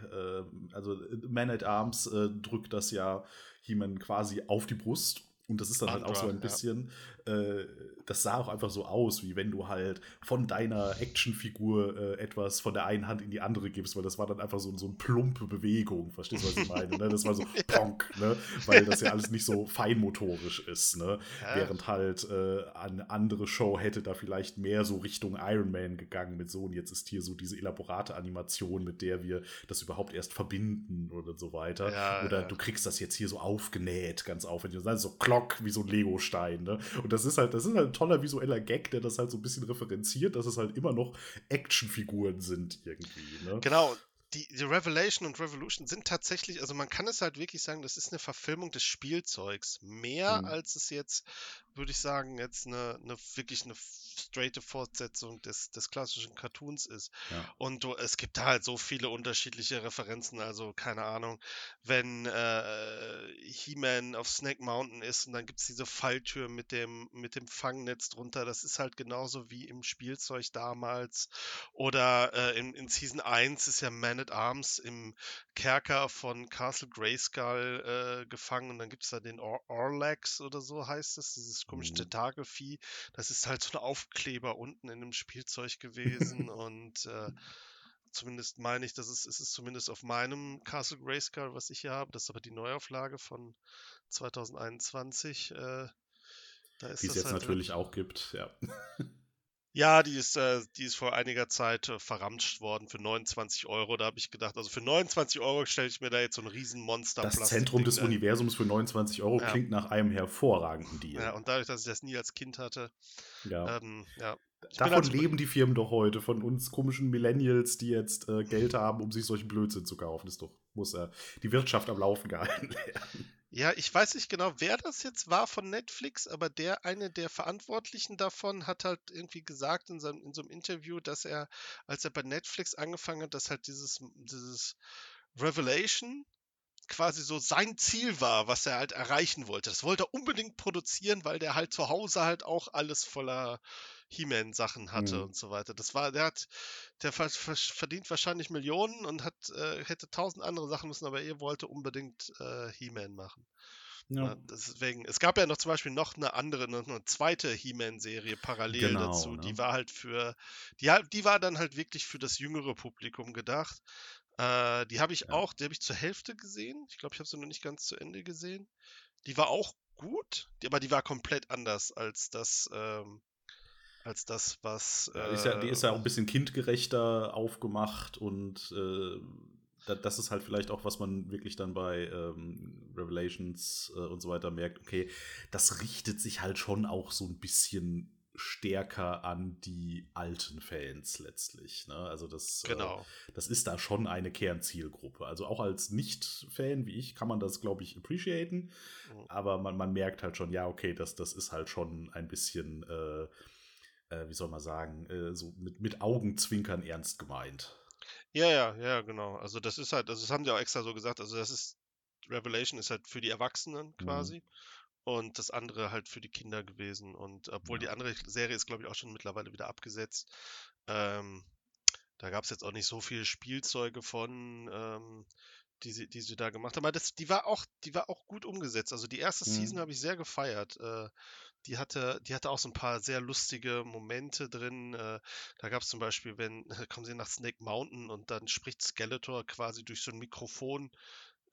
also Man at Arms äh, drückt das ja He-Man quasi auf die Brust. Und das ist dann Andra, halt auch so ein bisschen. Äh, das sah auch einfach so aus, wie wenn du halt von deiner Actionfigur äh, etwas von der einen Hand in die andere gibst, weil das war dann einfach so, so eine plumpe Bewegung, verstehst du, was ich meine? ne? Das war so ponk, ne? weil das ja alles nicht so feinmotorisch ist. Ne? Ja. Während halt äh, eine andere Show hätte da vielleicht mehr so Richtung Iron Man gegangen mit so und jetzt ist hier so diese elaborate Animation, mit der wir das überhaupt erst verbinden oder so weiter. Ja, oder du kriegst das jetzt hier so aufgenäht, ganz aufwendig. Das ist so Glock wie so ein Legostein. Ne? Und das ist halt, das ist halt toller visueller Gag, der das halt so ein bisschen referenziert, dass es halt immer noch Actionfiguren sind irgendwie. Ne? Genau, die, die, Revelation und Revolution sind tatsächlich, also man kann es halt wirklich sagen, das ist eine Verfilmung des Spielzeugs. Mehr mhm. als es jetzt, würde ich sagen, jetzt eine, eine wirklich eine straighte Fortsetzung des, des klassischen Cartoons ist. Ja. Und du, es gibt da halt so viele unterschiedliche Referenzen, also keine Ahnung, wenn äh, He-Man auf Snake Mountain ist und dann gibt es diese Falltür mit dem, mit dem Fangnetz drunter, das ist halt genauso wie im Spielzeug damals. Oder äh, in, in Season 1 ist ja Man at Arms im Kerker von Castle Grayskull äh, gefangen und dann gibt es da den Or Orlax oder so heißt es, dieses komische mhm. Tentakelvieh. Das ist halt so eine Aufkleber unten in dem Spielzeug gewesen und äh, zumindest meine ich, dass es, es ist zumindest auf meinem Castle Grayskull, was ich hier habe, das ist aber die Neuauflage von 2021. Äh, da ist die es jetzt halt natürlich auch gibt, ja. Ja, die ist, äh, die ist vor einiger Zeit äh, verramscht worden für 29 Euro. Da habe ich gedacht, also für 29 Euro stelle ich mir da jetzt so ein Riesenmonster Das Zentrum des ein. Universums für 29 Euro ja. klingt nach einem hervorragenden Deal. Ja, und dadurch, dass ich das nie als Kind hatte, ja. Ähm, ja. Davon also leben die Firmen doch heute, von uns komischen Millennials, die jetzt äh, Geld haben, um sich solchen Blödsinn zu kaufen. Das doch, muss äh, die Wirtschaft am Laufen gehalten werden. Ja, ich weiß nicht genau, wer das jetzt war von Netflix, aber der eine der Verantwortlichen davon hat halt irgendwie gesagt in, seinem, in so einem Interview, dass er, als er bei Netflix angefangen hat, dass halt dieses, dieses Revelation quasi so sein Ziel war, was er halt erreichen wollte. Das wollte er unbedingt produzieren, weil der halt zu Hause halt auch alles voller He-Man-Sachen hatte mhm. und so weiter. Das war, der hat, der verdient wahrscheinlich Millionen und hat, äh, hätte tausend andere Sachen müssen, aber er wollte unbedingt äh, He-Man machen. Ja. Ne, deswegen, es gab ja noch zum Beispiel noch eine andere, noch eine zweite He-Man-Serie parallel genau, dazu. Ne? Die war halt für, die, die war dann halt wirklich für das jüngere Publikum gedacht. Äh, die habe ich ja. auch, die habe ich zur Hälfte gesehen. Ich glaube, ich habe sie noch nicht ganz zu Ende gesehen. Die war auch gut, aber die war komplett anders als das, ähm, als das, was. Äh, die, ist ja, die ist ja auch ein bisschen kindgerechter aufgemacht und äh, das ist halt vielleicht auch, was man wirklich dann bei ähm, Revelations äh, und so weiter merkt. Okay, das richtet sich halt schon auch so ein bisschen stärker an die alten Fans letztlich. Ne? Also das, äh, genau. Äh, das ist da schon eine Kernzielgruppe. Also auch als Nicht-Fan wie ich kann man das, glaube ich, appreciaten. Mhm. Aber man, man merkt halt schon, ja, okay, das, das ist halt schon ein bisschen, äh, äh, wie soll man sagen, äh, so mit, mit Augenzwinkern ernst gemeint. Ja, ja, ja, genau. Also das ist halt, also das haben die auch extra so gesagt, also das ist, Revelation ist halt für die Erwachsenen mhm. quasi. Mhm und das andere halt für die Kinder gewesen. Und obwohl die andere Serie ist, glaube ich, auch schon mittlerweile wieder abgesetzt. Ähm, da gab es jetzt auch nicht so viele Spielzeuge von, ähm, die, sie, die sie da gemacht haben. Aber das, die war auch, die war auch gut umgesetzt. Also die erste mhm. Season habe ich sehr gefeiert. Äh, die hatte, die hatte auch so ein paar sehr lustige Momente drin. Äh, da gab es zum Beispiel, wenn, kommen sie nach Snake Mountain und dann spricht Skeletor quasi durch so ein Mikrofon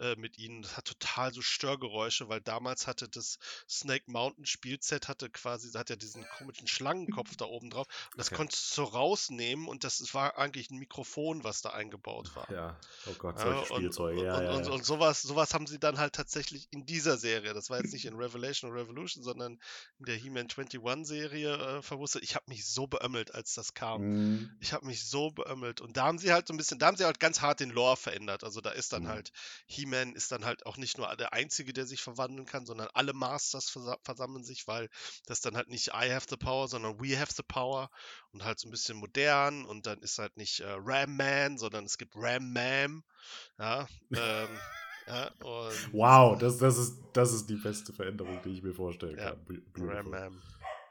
äh, mit ihnen. Das hat total so Störgeräusche, weil damals hatte das Snake Mountain Spielset hatte quasi, hat ja diesen komischen Schlangenkopf da oben drauf. Und das okay. konntest du so rausnehmen und das war eigentlich ein Mikrofon, was da eingebaut war. Ja, oh Gott, solche ja, Spielzeuge. Und, ja, und, ja, und, und, sowas, sowas haben sie dann halt tatsächlich in dieser Serie. Das war jetzt nicht in Revelation oder Revolution, sondern in der He-Man 21 Serie äh, verwurstet. Ich habe mich so beömmelt, als das kam. Mhm. Ich habe mich so beömmelt. Und da haben sie halt so ein bisschen, da haben sie halt ganz hart den Lore verändert. Also da ist dann mhm. halt He-Man He-Man ist dann halt auch nicht nur der Einzige, der sich verwandeln kann, sondern alle Masters vers versammeln sich, weil das dann halt nicht I have the power, sondern we have the power und halt so ein bisschen modern und dann ist halt nicht äh, Ram Man, sondern es gibt Ram Mam. Ja, ähm, ja, wow, das, das, ist, das ist die beste Veränderung, die ich mir vorstellen ja, kann. Ram Mam.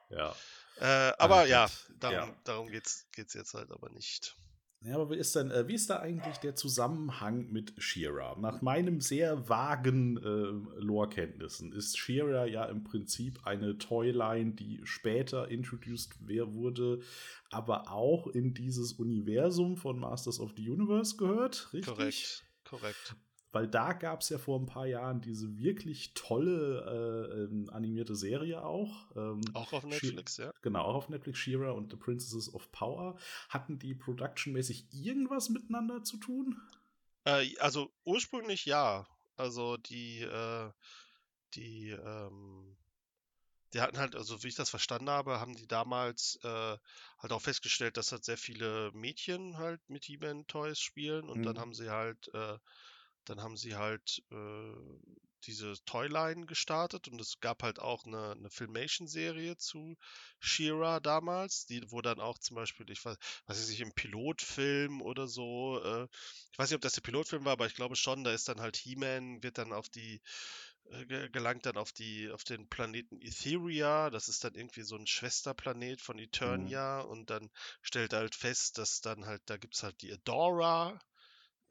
Ja. Äh, aber ja, darum, ja. darum geht es jetzt halt aber nicht. Ja, aber wie ist denn, äh, wie ist da eigentlich der Zusammenhang mit Shira? Nach meinem sehr vagen äh, Lore-Kenntnissen ist Shira ja im Prinzip eine Toyline, die später introduced wurde, aber auch in dieses Universum von Masters of the Universe gehört, richtig? Korrekt, korrekt weil da gab es ja vor ein paar Jahren diese wirklich tolle äh, ähm, animierte Serie auch. Ähm, auch auf Netflix, She ja. Genau, auch auf Netflix, Shira und The Princesses of Power. Hatten die productionmäßig irgendwas miteinander zu tun? Äh, also ursprünglich ja. Also die, äh, die, ähm, die hatten halt, also wie ich das verstanden habe, haben die damals äh, halt auch festgestellt, dass halt sehr viele Mädchen halt mit He-Man-Toys spielen und mhm. dann haben sie halt äh, dann haben sie halt äh, diese Toyline gestartet und es gab halt auch eine, eine Filmation-Serie zu Shira damals, die, wo dann auch zum Beispiel, ich weiß, weiß nicht, im Pilotfilm oder so, äh, ich weiß nicht, ob das der Pilotfilm war, aber ich glaube schon, da ist dann halt He-Man, wird dann auf die, äh, gelangt dann auf die, auf den Planeten Etheria, das ist dann irgendwie so ein Schwesterplanet von mhm. Eternia mhm. und dann stellt er halt fest, dass dann halt, da gibt es halt die Adora,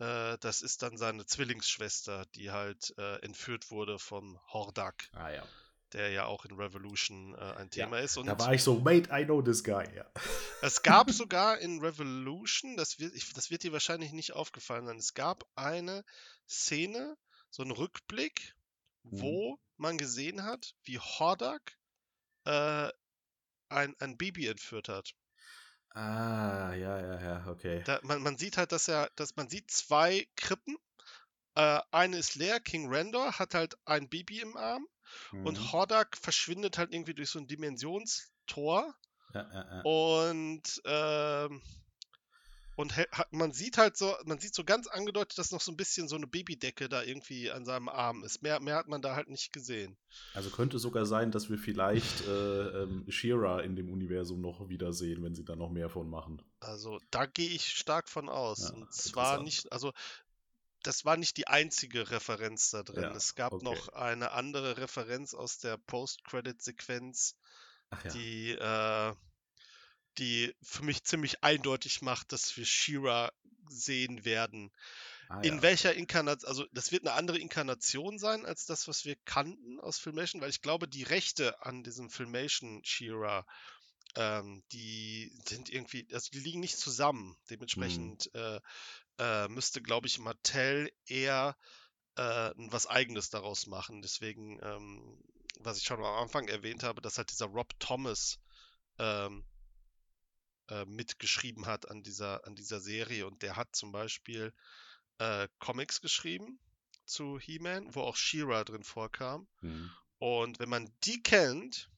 äh, das ist dann seine Zwillingsschwester, die halt äh, entführt wurde vom Hordak. Ah ja. Der ja auch in Revolution äh, ein Thema ja, ist. Und da war ich so, mate, I know this guy. Ja. Es gab sogar in Revolution, das wird, ich, das wird dir wahrscheinlich nicht aufgefallen sein, es gab eine Szene, so einen Rückblick, mhm. wo man gesehen hat, wie Hordak äh, ein, ein Baby entführt hat. Ah, ja, ja, ja, okay. Da, man, man sieht halt, dass er, dass man sieht zwei Krippen. Äh, eine ist leer, King Randor hat halt ein Baby im Arm mhm. und Hordak verschwindet halt irgendwie durch so ein Dimensionstor. Ja, ja, ja. Und ähm, und man sieht halt so, man sieht so ganz angedeutet, dass noch so ein bisschen so eine Babydecke da irgendwie an seinem Arm ist. Mehr, mehr hat man da halt nicht gesehen. Also könnte sogar sein, dass wir vielleicht äh, ähm, Shira in dem Universum noch wiedersehen, wenn sie da noch mehr von machen. Also da gehe ich stark von aus. Ja, Und zwar nicht, also das war nicht die einzige Referenz da drin. Ja, es gab okay. noch eine andere Referenz aus der Post-Credit-Sequenz, ja. die äh, die für mich ziemlich eindeutig macht, dass wir Shira sehen werden. Ah, in ja. welcher Inkarnation, also das wird eine andere Inkarnation sein als das, was wir kannten aus Filmation, weil ich glaube, die Rechte an diesem Filmation Shira, ähm, die sind irgendwie, also die liegen nicht zusammen. Mhm. Dementsprechend mhm. äh, äh, müsste, glaube ich, Mattel eher äh, was Eigenes daraus machen. Deswegen, ähm, was ich schon am Anfang erwähnt habe, dass halt dieser Rob Thomas ähm, äh, mitgeschrieben hat an dieser, an dieser Serie und der hat zum Beispiel äh, Comics geschrieben zu He-Man, wo auch She-Ra drin vorkam. Mhm. Und wenn man die kennt,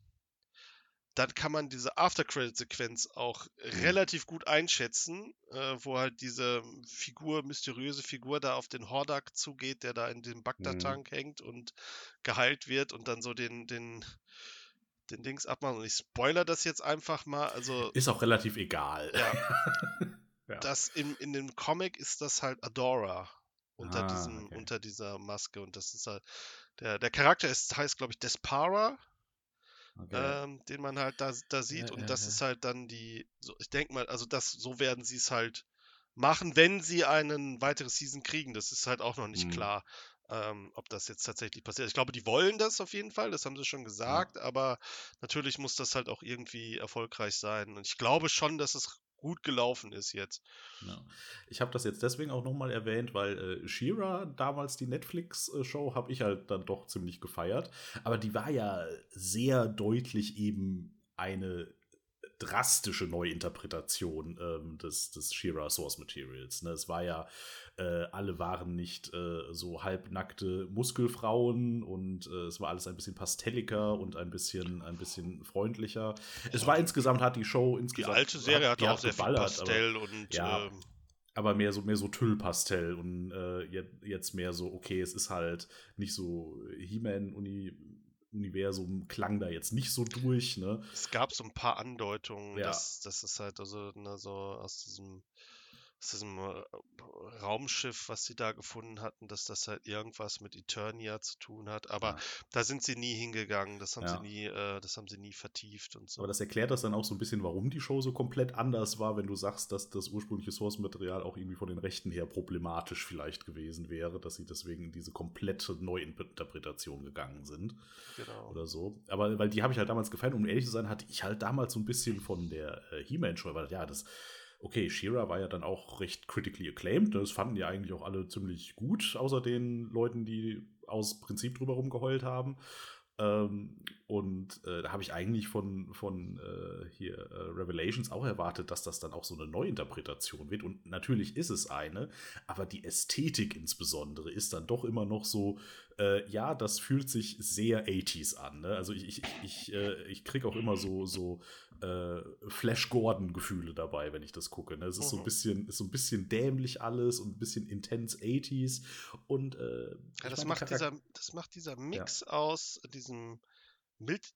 dann kann man diese After-Credit-Sequenz auch mhm. relativ gut einschätzen, äh, wo halt diese Figur, mysteriöse Figur da auf den Hordak zugeht, der da in dem Bagdad-Tank mhm. hängt und geheilt wird und dann so den, den, den Dings abmacht. Und ich spoiler das jetzt einfach mal. Also, ist auch relativ egal. Ja. ja. Das in, in dem Comic ist das halt Adora unter, ah, diesem, okay. unter dieser Maske. Und das ist halt. Der, der Charakter ist, heißt, glaube ich, Despara okay. ähm, den man halt da, da sieht. Ja, und ja, das ja. ist halt dann die, so, ich denke mal, also das, so werden sie es halt machen, wenn sie einen weitere Season kriegen. Das ist halt auch noch nicht mhm. klar, ähm, ob das jetzt tatsächlich passiert. Ich glaube, die wollen das auf jeden Fall, das haben sie schon gesagt, aber natürlich muss das halt auch irgendwie erfolgreich sein. Und ich glaube schon, dass es gut gelaufen ist jetzt. Ja. Ich habe das jetzt deswegen auch nochmal erwähnt, weil äh, Shira, damals die Netflix-Show, habe ich halt dann doch ziemlich gefeiert. Aber die war ja sehr deutlich eben eine drastische Neuinterpretation ähm, des, des Shira Source Materials. Ne? Es war ja äh, alle waren nicht äh, so halbnackte Muskelfrauen und äh, es war alles ein bisschen pastelliger und ein bisschen, ein bisschen freundlicher. Es war insgesamt, hat die Show insgesamt. Die alte Serie hat, hat auch sehr viel Pastell aber, und. Ja, ähm, aber mehr so, mehr so Tüllpastell und äh, jetzt mehr so, okay, es ist halt nicht so He-Man-Uni. Universum klang da jetzt nicht so durch. Ne? Es gab so ein paar Andeutungen, ja. dass, dass es halt also ne, so aus diesem aus diesem äh, Raumschiff, was sie da gefunden hatten, dass das halt irgendwas mit Eternia zu tun hat. Aber ja. da sind sie nie hingegangen. Das haben ja. sie nie, äh, das haben sie nie vertieft und so. Aber das erklärt das dann auch so ein bisschen, warum die Show so komplett anders war, wenn du sagst, dass das ursprüngliche Source-Material auch irgendwie von den Rechten her problematisch vielleicht gewesen wäre, dass sie deswegen in diese komplette Neuinterpretation gegangen sind. Genau. Oder so. Aber weil die habe ich halt damals gefallen. Um ehrlich zu sein, hatte ich halt damals so ein bisschen von der äh, He-Man-Show, weil ja, das okay, Shira war ja dann auch recht critically acclaimed. Das fanden ja eigentlich auch alle ziemlich gut, außer den Leuten, die aus Prinzip drüber rumgeheult haben. Ähm, und äh, da habe ich eigentlich von, von äh, hier äh, Revelations auch erwartet, dass das dann auch so eine Neuinterpretation wird. Und natürlich ist es eine, aber die Ästhetik insbesondere ist dann doch immer noch so, äh, ja, das fühlt sich sehr 80s an. Ne? Also ich, ich, ich, äh, ich kriege auch immer so, so äh, Flash Gordon-Gefühle dabei, wenn ich das gucke. Ne? Es ist mhm. so ein bisschen, ist so ein bisschen dämlich alles und ein bisschen intense 80s. Und äh, ja, das, macht dieser, das macht dieser Mix ja. aus diesem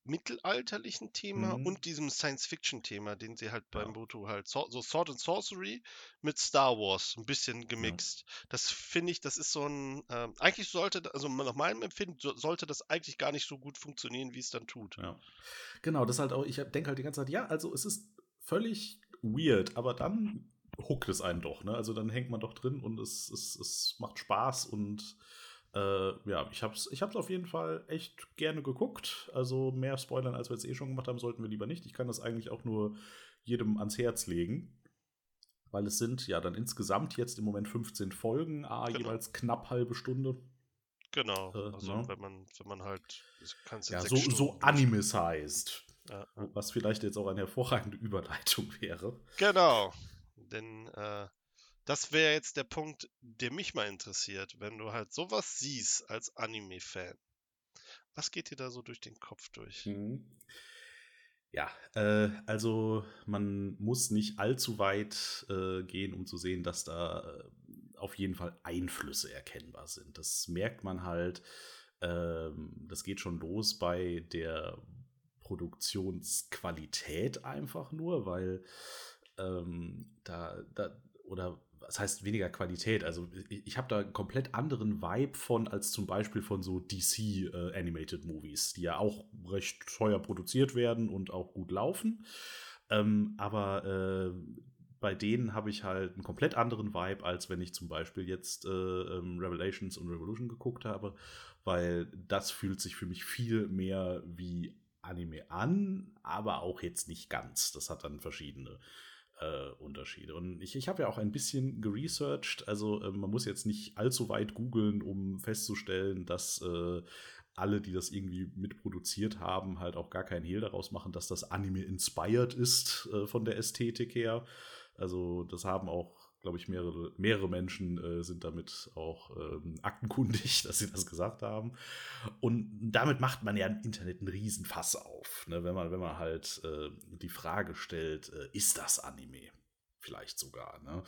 mittelalterlichen Thema mhm. und diesem Science-Fiction-Thema, den sie halt beim ja. Boto halt so, so, Sword and Sorcery mit Star Wars ein bisschen gemixt. Ja. Das finde ich, das ist so ein, äh, eigentlich sollte, also nach meinem Empfinden, so, sollte das eigentlich gar nicht so gut funktionieren, wie es dann tut. Ja. Genau, das halt auch, ich denke halt die ganze Zeit, ja, also es ist völlig weird, aber dann huckt es einen doch, ne? Also dann hängt man doch drin und es, es, es macht Spaß und äh, ja, ich habe es ich hab's auf jeden Fall echt gerne geguckt. Also mehr Spoilern, als wir jetzt eh schon gemacht haben, sollten wir lieber nicht. Ich kann das eigentlich auch nur jedem ans Herz legen. Weil es sind ja dann insgesamt jetzt im Moment 15 Folgen, a genau. jeweils knapp halbe Stunde. Genau, äh, also ne? wenn, man, wenn man halt. Ja, so, so Animes heißt. Ja. Was vielleicht jetzt auch eine hervorragende Überleitung wäre. Genau. Denn äh, das wäre jetzt der Punkt, der mich mal interessiert, wenn du halt sowas siehst als Anime-Fan. Was geht dir da so durch den Kopf durch? Mhm. Ja, äh, also man muss nicht allzu weit äh, gehen, um zu sehen, dass da äh, auf jeden Fall Einflüsse erkennbar sind. Das merkt man halt. Ähm, das geht schon los bei der Produktionsqualität einfach nur, weil ähm, da, da oder was heißt weniger Qualität? Also ich, ich habe da einen komplett anderen Vibe von als zum Beispiel von so DC äh, Animated Movies, die ja auch recht teuer produziert werden und auch gut laufen. Ähm, aber äh, bei denen habe ich halt einen komplett anderen Vibe, als wenn ich zum Beispiel jetzt äh, ähm, Revelations und Revolution geguckt habe, weil das fühlt sich für mich viel mehr wie Anime an, aber auch jetzt nicht ganz. Das hat dann verschiedene äh, Unterschiede. Und ich, ich habe ja auch ein bisschen geresearched. Also äh, man muss jetzt nicht allzu weit googeln, um festzustellen, dass äh, alle, die das irgendwie mitproduziert haben, halt auch gar keinen Hehl daraus machen, dass das Anime inspired ist äh, von der Ästhetik her. Also das haben auch glaube ich, mehrere, mehrere Menschen äh, sind damit auch ähm, aktenkundig, dass sie das gesagt haben. Und damit macht man ja im Internet einen Riesenfass auf, ne? wenn, man, wenn man halt äh, die Frage stellt, äh, ist das Anime? Vielleicht sogar. Ne?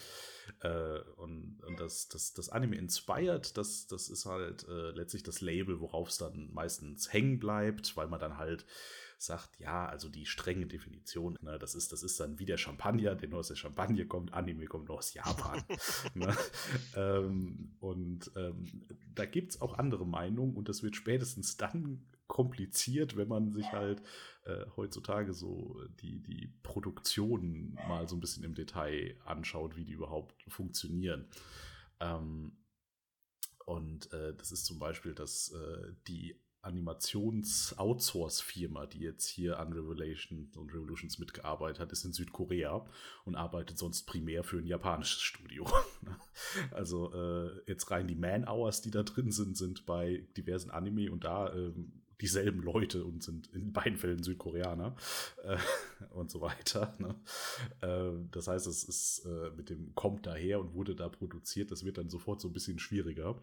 Äh, und und das, das, das Anime Inspired, das, das ist halt äh, letztlich das Label, worauf es dann meistens hängen bleibt, weil man dann halt sagt, ja, also die strenge Definition, ne, das, ist, das ist dann wie der Champagner, der nur aus der Champagne kommt, Anime kommt nur aus Japan. ne? ähm, und ähm, da gibt es auch andere Meinungen und das wird spätestens dann kompliziert, wenn man sich halt äh, heutzutage so die, die Produktionen mal so ein bisschen im Detail anschaut, wie die überhaupt funktionieren. Ähm, und äh, das ist zum Beispiel, dass äh, die Animations-Outsource-Firma, die jetzt hier an Revelations und Revolutions mitgearbeitet hat, ist in Südkorea und arbeitet sonst primär für ein japanisches Studio. also äh, jetzt rein die Man-Hours, die da drin sind, sind bei diversen Anime und da ähm, dieselben Leute und sind in beiden Fällen Südkoreaner äh, und so weiter. Ne? Äh, das heißt, es ist äh, mit dem kommt daher und wurde da produziert, das wird dann sofort so ein bisschen schwieriger.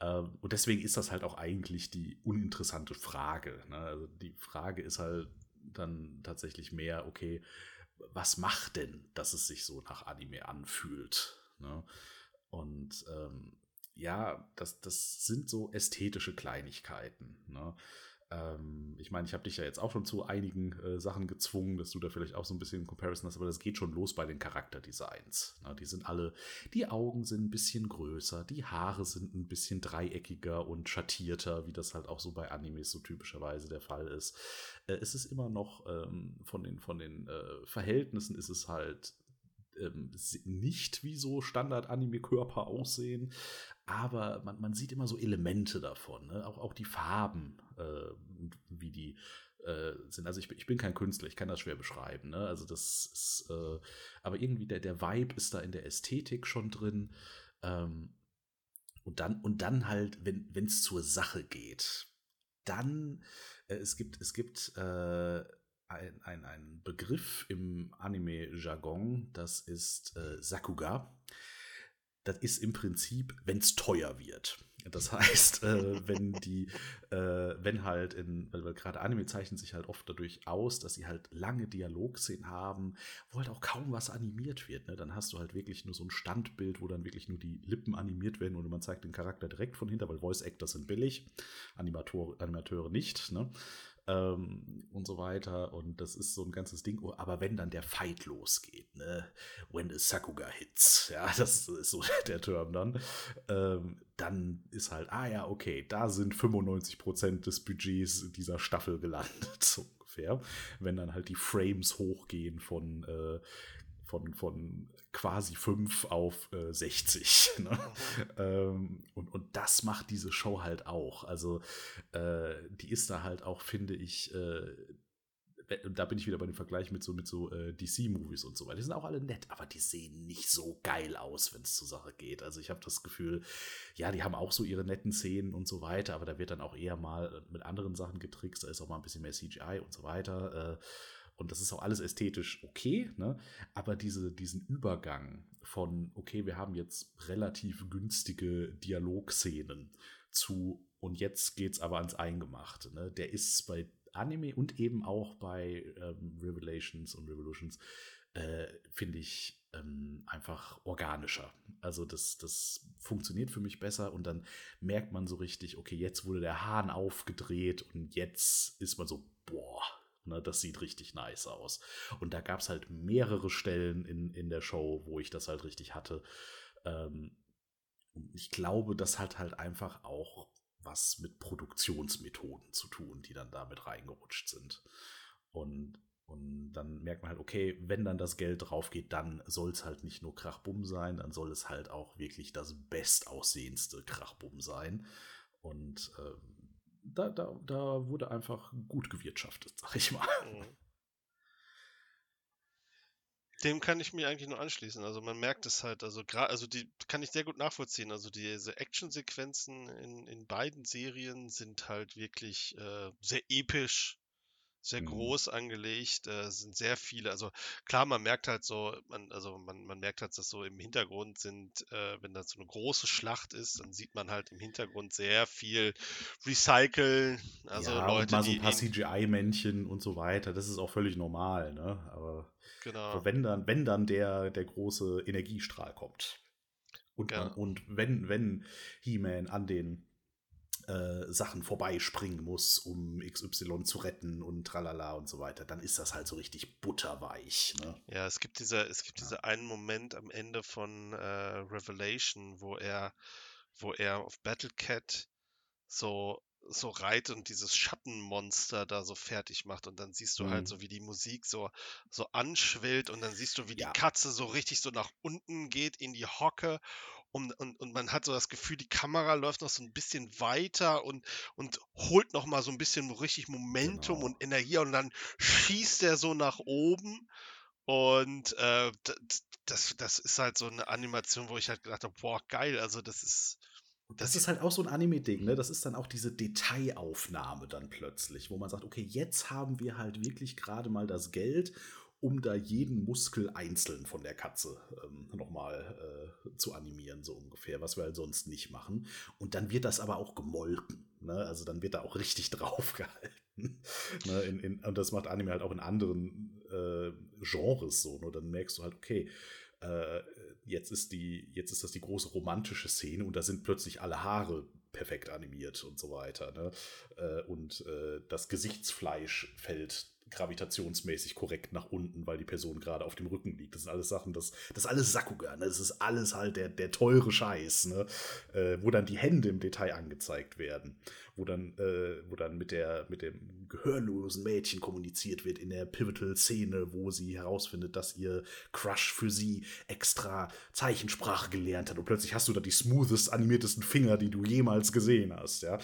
Ähm, und deswegen ist das halt auch eigentlich die uninteressante Frage. Ne? Also die Frage ist halt dann tatsächlich mehr, okay, was macht denn, dass es sich so nach Anime anfühlt? Ne? Und ähm, ja, das, das sind so ästhetische Kleinigkeiten. Ne? Ähm, ich meine, ich habe dich ja jetzt auch schon zu einigen äh, Sachen gezwungen, dass du da vielleicht auch so ein bisschen Comparison hast, aber das geht schon los bei den Charakterdesigns. Ne? Die sind alle, die Augen sind ein bisschen größer, die Haare sind ein bisschen dreieckiger und schattierter, wie das halt auch so bei Animes so typischerweise der Fall ist. Äh, es ist immer noch ähm, von den, von den äh, Verhältnissen ist es halt ähm, nicht wie so Standard-Anime-Körper aussehen, aber man, man sieht immer so Elemente davon, ne? auch, auch die Farben, äh, wie die äh, sind. Also ich, ich bin kein Künstler, ich kann das schwer beschreiben. Ne? Also das ist, äh, aber irgendwie der, der Vibe ist da in der Ästhetik schon drin. Ähm, und dann, und dann halt, wenn es zur Sache geht, dann, äh, es gibt, es gibt äh, ein, ein, Begriff im Anime-Jargon, das ist äh, Sakuga das ist im Prinzip, wenn es teuer wird. Das heißt, äh, wenn die, äh, wenn halt in, weil, weil gerade Anime zeichnen sich halt oft dadurch aus, dass sie halt lange Dialogszenen haben, wo halt auch kaum was animiert wird. Ne? Dann hast du halt wirklich nur so ein Standbild, wo dann wirklich nur die Lippen animiert werden und man zeigt den Charakter direkt von hinter, weil Voice Actors sind billig, Animator, Animateure nicht. Ne? Ähm, und so weiter. Und das ist so ein ganzes Ding. Oh, aber wenn dann der Fight losgeht, ne? When the Sakuga hits, ja, das ist so der Term dann, ähm, dann ist halt, ah ja, okay, da sind 95% des Budgets dieser Staffel gelandet, so ungefähr. Wenn dann halt die Frames hochgehen von äh, von, von quasi 5 auf äh, 60. Ne? Ähm, und, und das macht diese Show halt auch. Also äh, die ist da halt auch, finde ich, äh, da bin ich wieder bei dem Vergleich mit so, mit so äh, DC-Movies und so weiter. Die sind auch alle nett, aber die sehen nicht so geil aus, wenn es zur Sache geht. Also ich habe das Gefühl, ja, die haben auch so ihre netten Szenen und so weiter, aber da wird dann auch eher mal mit anderen Sachen getrickst, da ist auch mal ein bisschen mehr CGI und so weiter. Äh, und das ist auch alles ästhetisch okay, ne? aber diese, diesen Übergang von, okay, wir haben jetzt relativ günstige Dialogszenen zu, und jetzt geht's aber ans Eingemachte, ne? der ist bei Anime und eben auch bei ähm, Revelations und Revolutions, äh, finde ich, ähm, einfach organischer. Also das, das funktioniert für mich besser und dann merkt man so richtig, okay, jetzt wurde der Hahn aufgedreht und jetzt ist man so, boah, Ne, das sieht richtig nice aus. Und da gab es halt mehrere Stellen in, in der Show, wo ich das halt richtig hatte. Ähm, ich glaube, das hat halt einfach auch was mit Produktionsmethoden zu tun, die dann damit reingerutscht sind. Und Und dann merkt man halt, okay, wenn dann das Geld drauf geht, dann soll es halt nicht nur Krachbumm sein, dann soll es halt auch wirklich das bestaussehendste Krachbumm sein. Und äh, da, da, da wurde einfach gut gewirtschaftet, sag ich mal. Mhm. Dem kann ich mir eigentlich nur anschließen. Also man merkt es halt, also gerade, also die kann ich sehr gut nachvollziehen. Also diese Actionsequenzen in, in beiden Serien sind halt wirklich äh, sehr episch, sehr mhm. groß angelegt, äh, sind sehr viele. Also klar, man merkt halt so, man, also man, man merkt halt, dass so im Hintergrund sind, äh, wenn das so eine große Schlacht ist, dann sieht man halt im Hintergrund sehr viel Recycle, also ja, Leute, und mal so ein paar CGI-Männchen und so weiter. Das ist auch völlig normal, ne? Aber Genau. wenn dann, wenn dann der, der große Energiestrahl kommt. Und, genau. man, und wenn, wenn He-Man an den äh, Sachen vorbeispringen muss, um XY zu retten und tralala und so weiter, dann ist das halt so richtig butterweich. Ne? Ja, es gibt diese, es gibt ja. diese einen Moment am Ende von äh, Revelation, wo er, wo er auf Battlecat so so reitet und dieses Schattenmonster da so fertig macht und dann siehst du halt mhm. halt so, wie die Musik so, so anschwillt und dann siehst du, wie ja. die Katze so richtig so nach unten geht in die Hocke und, und, und man hat so das Gefühl, die Kamera läuft noch so ein bisschen weiter und, und holt noch mal so ein bisschen richtig Momentum genau. und Energie und dann schießt er so nach oben und äh, das, das ist halt so eine Animation, wo ich halt gedacht habe, boah, geil, also das ist das ist halt auch so ein Anime-Ding, ne? Das ist dann auch diese Detailaufnahme dann plötzlich, wo man sagt, okay, jetzt haben wir halt wirklich gerade mal das Geld, um da jeden Muskel einzeln von der Katze ähm, nochmal äh, zu animieren, so ungefähr, was wir halt sonst nicht machen. Und dann wird das aber auch gemolken. Ne? Also dann wird da auch richtig drauf gehalten. ne? in, in, und das macht Anime halt auch in anderen äh, Genres so. Ne? Dann merkst du halt, okay, äh, jetzt ist die, jetzt ist das die große romantische Szene und da sind plötzlich alle Haare perfekt animiert und so weiter. Ne? Äh, und äh, das Gesichtsfleisch fällt gravitationsmäßig korrekt nach unten, weil die Person gerade auf dem Rücken liegt. Das sind alles Sachen, das, das ist alles Sakugan. Ne? Das ist alles halt der, der teure Scheiß, ne? Äh, wo dann die Hände im Detail angezeigt werden wo dann, äh, wo dann mit der, mit dem gehörlosen Mädchen kommuniziert wird in der Pivotal-Szene, wo sie herausfindet, dass ihr Crush für sie extra Zeichensprache gelernt hat und plötzlich hast du da die smoothest animiertesten Finger, die du jemals gesehen hast, ja,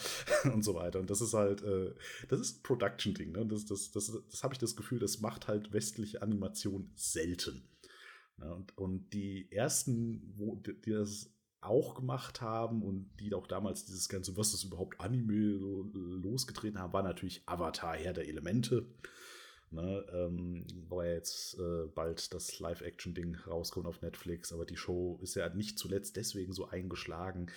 und so weiter. Und das ist halt, äh, das ist ein Production-Ding, ne? Das, das, das, das habe ich das Gefühl, das macht halt westliche Animation selten. Ja, und, und die ersten, wo die das auch gemacht haben und die auch damals dieses ganze, was ist überhaupt Anime so losgetreten haben, war natürlich Avatar, Herr der Elemente. Ne, ähm, wo ja jetzt äh, bald das Live-Action-Ding rauskommt auf Netflix, aber die Show ist ja nicht zuletzt deswegen so eingeschlagen,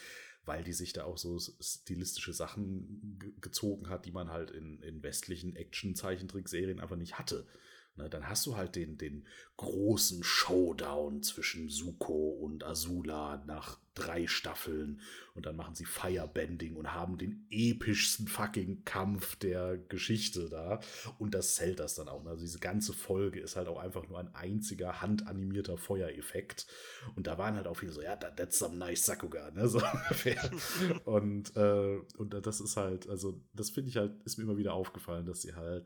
weil die sich da auch so stilistische Sachen gezogen hat, die man halt in, in westlichen Action-Zeichentrickserien einfach nicht hatte. Ne, dann hast du halt den, den großen Showdown zwischen Suko und Azula nach drei Staffeln und dann machen sie Firebending und haben den epischsten fucking Kampf der Geschichte da und das zählt das dann auch. Ne? Also diese ganze Folge ist halt auch einfach nur ein einziger handanimierter Feuereffekt und da waren halt auch viele so, ja, that's some nice Sakuga, ne, so ungefähr. und, äh, und das ist halt, also das finde ich halt, ist mir immer wieder aufgefallen, dass sie halt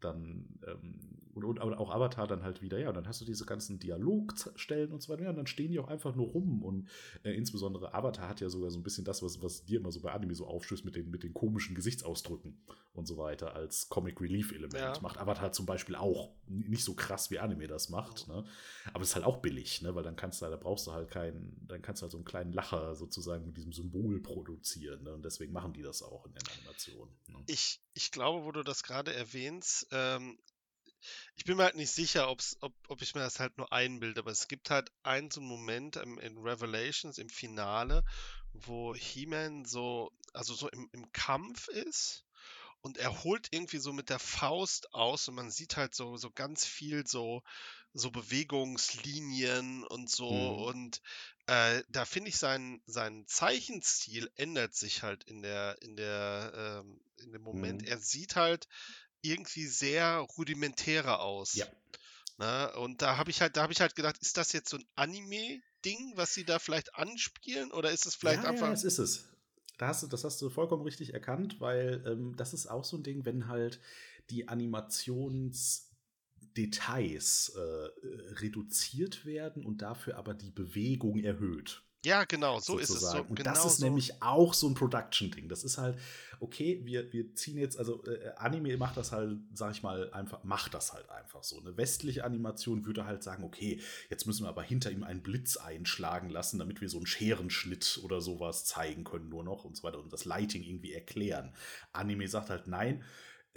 dann ähm, und, und auch Avatar dann halt wieder, ja, und dann hast du diese ganzen Dialogstellen und so weiter, ja, und dann stehen die auch einfach nur rum und äh, insbesondere Avatar hat ja sogar so ein bisschen das, was, was dir immer so bei Anime so aufstößt mit den, mit den komischen Gesichtsausdrücken und so weiter als Comic Relief Element. Ja. Macht Avatar zum Beispiel auch nicht so krass wie Anime das macht, ne? aber es ist halt auch billig, ne? weil dann kannst du, da brauchst du halt keinen, dann kannst du halt so einen kleinen Lacher sozusagen mit diesem Symbol produzieren ne? und deswegen machen die das auch in den Animationen. Ne? Ich, ich glaube, wo du das gerade erwähnst, ähm, ich bin mir halt nicht sicher, ob, ob ich mir das halt nur einbilde, aber es gibt halt einen so einen Moment im, in Revelations im Finale, wo He-Man so, also so im, im Kampf ist und er holt irgendwie so mit der Faust aus und man sieht halt so, so ganz viel so, so Bewegungslinien und so mhm. und äh, da finde ich seinen, seinen Zeichenstil ändert sich halt in der, in der, ähm, in dem Moment. Mhm. Er sieht halt irgendwie sehr rudimentärer aus. Ja. Na, ne? und da habe ich halt, da habe ich halt gedacht, ist das jetzt so ein Anime-Ding, was sie da vielleicht anspielen, oder ist es vielleicht ja, einfach. Ja, das ist es. Da hast du, das hast du vollkommen richtig erkannt, weil ähm, das ist auch so ein Ding, wenn halt die Animations- Details äh, reduziert werden und dafür aber die Bewegung erhöht. Ja, genau, so sozusagen. ist es. So, und genau das ist so. nämlich auch so ein Production-Ding. Das ist halt, okay, wir, wir ziehen jetzt, also äh, Anime macht das halt, sag ich mal, einfach, macht das halt einfach so. Eine westliche Animation würde halt sagen, okay, jetzt müssen wir aber hinter ihm einen Blitz einschlagen lassen, damit wir so einen Scherenschnitt oder sowas zeigen können, nur noch und so weiter und das Lighting irgendwie erklären. Anime sagt halt, nein,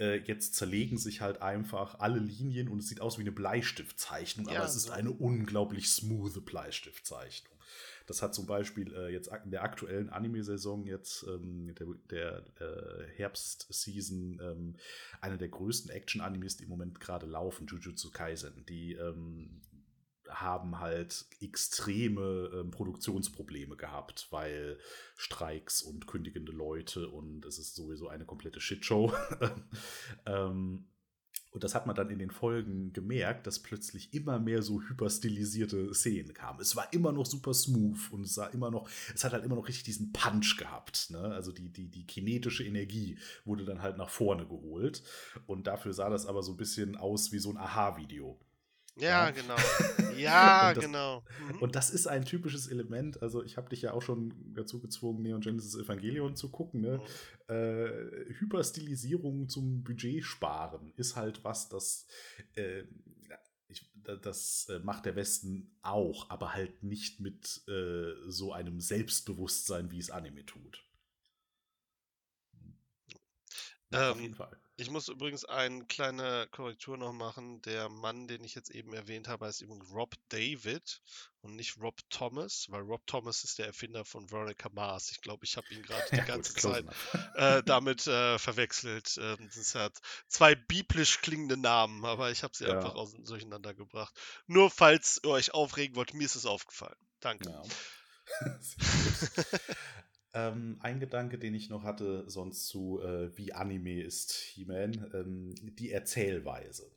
äh, jetzt zerlegen sich halt einfach alle Linien und es sieht aus wie eine Bleistiftzeichnung, ja, aber es ist eine unglaublich smooth Bleistiftzeichnung. Das hat zum Beispiel äh, jetzt in der aktuellen Anime-Saison, jetzt ähm, der, der äh, Herbst-Season, ähm, einer der größten Action-Animes, die im Moment gerade laufen, Jujutsu Kaisen. Die ähm, haben halt extreme ähm, Produktionsprobleme gehabt, weil Streiks und kündigende Leute und es ist sowieso eine komplette Shitshow. ähm, und das hat man dann in den Folgen gemerkt, dass plötzlich immer mehr so hyperstilisierte Szenen kamen. Es war immer noch super smooth und es sah immer noch, es hat halt immer noch richtig diesen Punch gehabt. Ne? Also die, die, die kinetische Energie wurde dann halt nach vorne geholt. Und dafür sah das aber so ein bisschen aus wie so ein Aha-Video. Ja, ja, genau. Ja, das, genau. Mhm. Und das ist ein typisches Element. Also, ich habe dich ja auch schon dazu gezwungen, Neon Genesis Evangelion zu gucken. Ne? Mhm. Äh, Hyperstilisierung zum Budget sparen ist halt was, das. Äh, ich, das macht der Westen auch, aber halt nicht mit äh, so einem Selbstbewusstsein, wie es Anime tut. Ja, ähm, auf jeden Fall. Ich muss übrigens eine kleine Korrektur noch machen. Der Mann, den ich jetzt eben erwähnt habe, heißt übrigens Rob David und nicht Rob Thomas, weil Rob Thomas ist der Erfinder von Veronica Mars. Ich glaube, ich habe ihn gerade die ganze gut, Zeit äh, damit äh, verwechselt. Äh, das hat zwei biblisch klingende Namen, aber ich habe sie ja. einfach aus, durcheinander gebracht. Nur falls ihr euch aufregen wollt, mir ist es aufgefallen. Danke. Ja. Ähm, ein Gedanke, den ich noch hatte, sonst zu äh, wie Anime ist He-Man, ähm, die Erzählweise.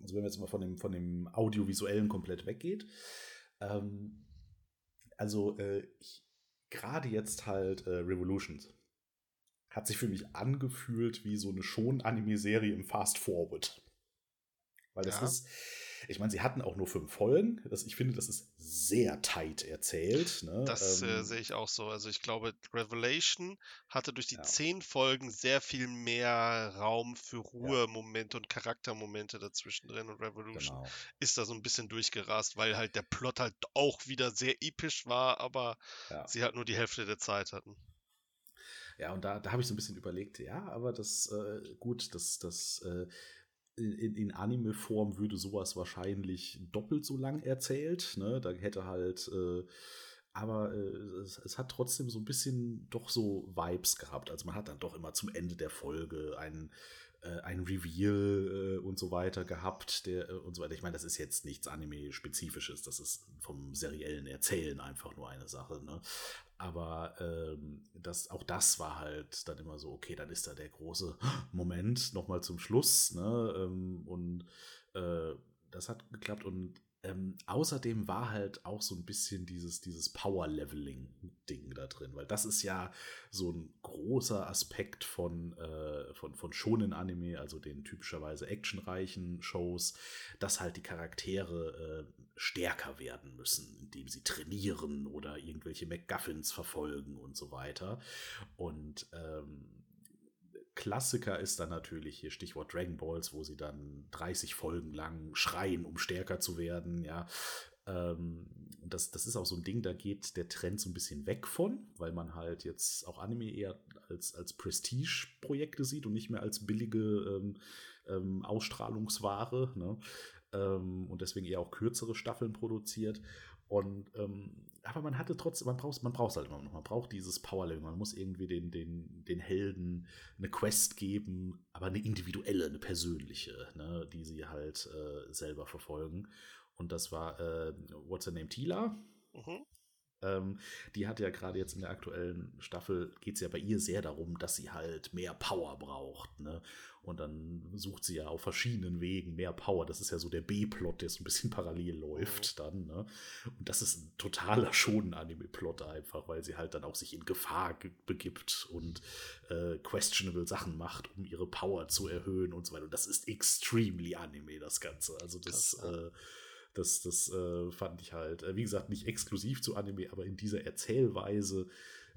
Also wenn man jetzt mal von dem, von dem Audiovisuellen komplett weggeht. Ähm, also äh, gerade jetzt halt äh, Revolutions hat sich für mich angefühlt wie so eine schon Anime-Serie im Fast Forward. Weil das ja. ist, ich meine, sie hatten auch nur fünf Folgen. Das, ich finde, das ist sehr tight erzählt. Ne? Das äh, ähm, sehe ich auch so. Also ich glaube, Revelation hatte durch die ja. zehn Folgen sehr viel mehr Raum für Ruhemomente ja. und Charaktermomente dazwischen drin. Und Revolution genau. ist da so ein bisschen durchgerast, weil halt der Plot halt auch wieder sehr episch war, aber ja. sie halt nur die Hälfte der Zeit hatten. Ja, und da, da habe ich so ein bisschen überlegt, ja, aber das, äh, gut, das, das, äh, in, in Anime-Form würde sowas wahrscheinlich doppelt so lang erzählt. Ne? Da hätte halt, äh, aber äh, es, es, hat trotzdem so ein bisschen doch so Vibes gehabt. Also man hat dann doch immer zum Ende der Folge einen äh, ein Reveal äh, und so weiter gehabt, der äh, und so weiter. Ich meine, das ist jetzt nichts Anime-spezifisches, das ist vom seriellen Erzählen einfach nur eine Sache. Ne? Aber ähm, das, auch das war halt dann immer so, okay, dann ist da der große Moment nochmal zum Schluss. Ne? Ähm, und äh, das hat geklappt und ähm, außerdem war halt auch so ein bisschen dieses, dieses Power-Leveling-Ding da drin, weil das ist ja so ein großer Aspekt von, äh, von, von Shonen-Anime, also den typischerweise actionreichen Shows, dass halt die Charaktere äh, stärker werden müssen, indem sie trainieren oder irgendwelche MacGuffins verfolgen und so weiter. Und ähm, Klassiker ist dann natürlich hier Stichwort Dragon Balls, wo sie dann 30 Folgen lang schreien, um stärker zu werden, ja. Ähm, das, das ist auch so ein Ding, da geht der Trend so ein bisschen weg von, weil man halt jetzt auch Anime eher als, als Prestige-Projekte sieht und nicht mehr als billige ähm, ähm, Ausstrahlungsware. Ne? Ähm, und deswegen eher auch kürzere Staffeln produziert. Und ähm, aber man hatte trotzdem, man braucht man braucht halt immer noch, man braucht dieses Powerlevel, man muss irgendwie den, den, den Helden eine Quest geben, aber eine individuelle, eine persönliche, ne, die sie halt äh, selber verfolgen. Und das war äh, What's Her Name Tila. Mhm. Ähm, die hat ja gerade jetzt in der aktuellen Staffel, geht es ja bei ihr sehr darum, dass sie halt mehr Power braucht. Ne? Und dann sucht sie ja auf verschiedenen Wegen mehr Power. Das ist ja so der B-Plot, der so ein bisschen parallel läuft mhm. dann. Ne? Und das ist ein totaler Schonen-Anime-Plot einfach, weil sie halt dann auch sich in Gefahr begibt und äh, questionable Sachen macht, um ihre Power zu erhöhen und so weiter. Und das ist extremely Anime, das Ganze. Also das, Krass, äh, das, das äh, fand ich halt, äh, wie gesagt, nicht exklusiv zu Anime, aber in dieser Erzählweise.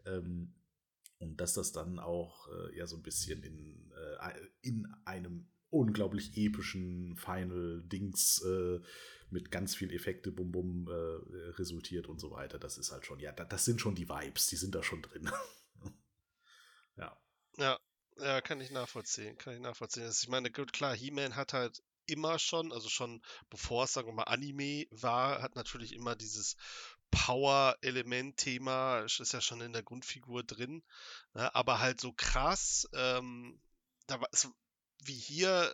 Ähm, und dass das dann auch äh, ja so ein bisschen in, äh, in einem unglaublich epischen Final-Dings äh, mit ganz viel Effekte, bum bum, äh, resultiert und so weiter. Das ist halt schon, ja, das sind schon die Vibes, die sind da schon drin. ja. Ja, ja, kann ich nachvollziehen, kann ich nachvollziehen. Also ich meine, gut, klar, He-Man hat halt immer schon, also schon bevor es, sagen wir mal, Anime war, hat natürlich immer dieses Power-Element-Thema, ist ja schon in der Grundfigur drin, ne? aber halt so krass, ähm, da war es wie hier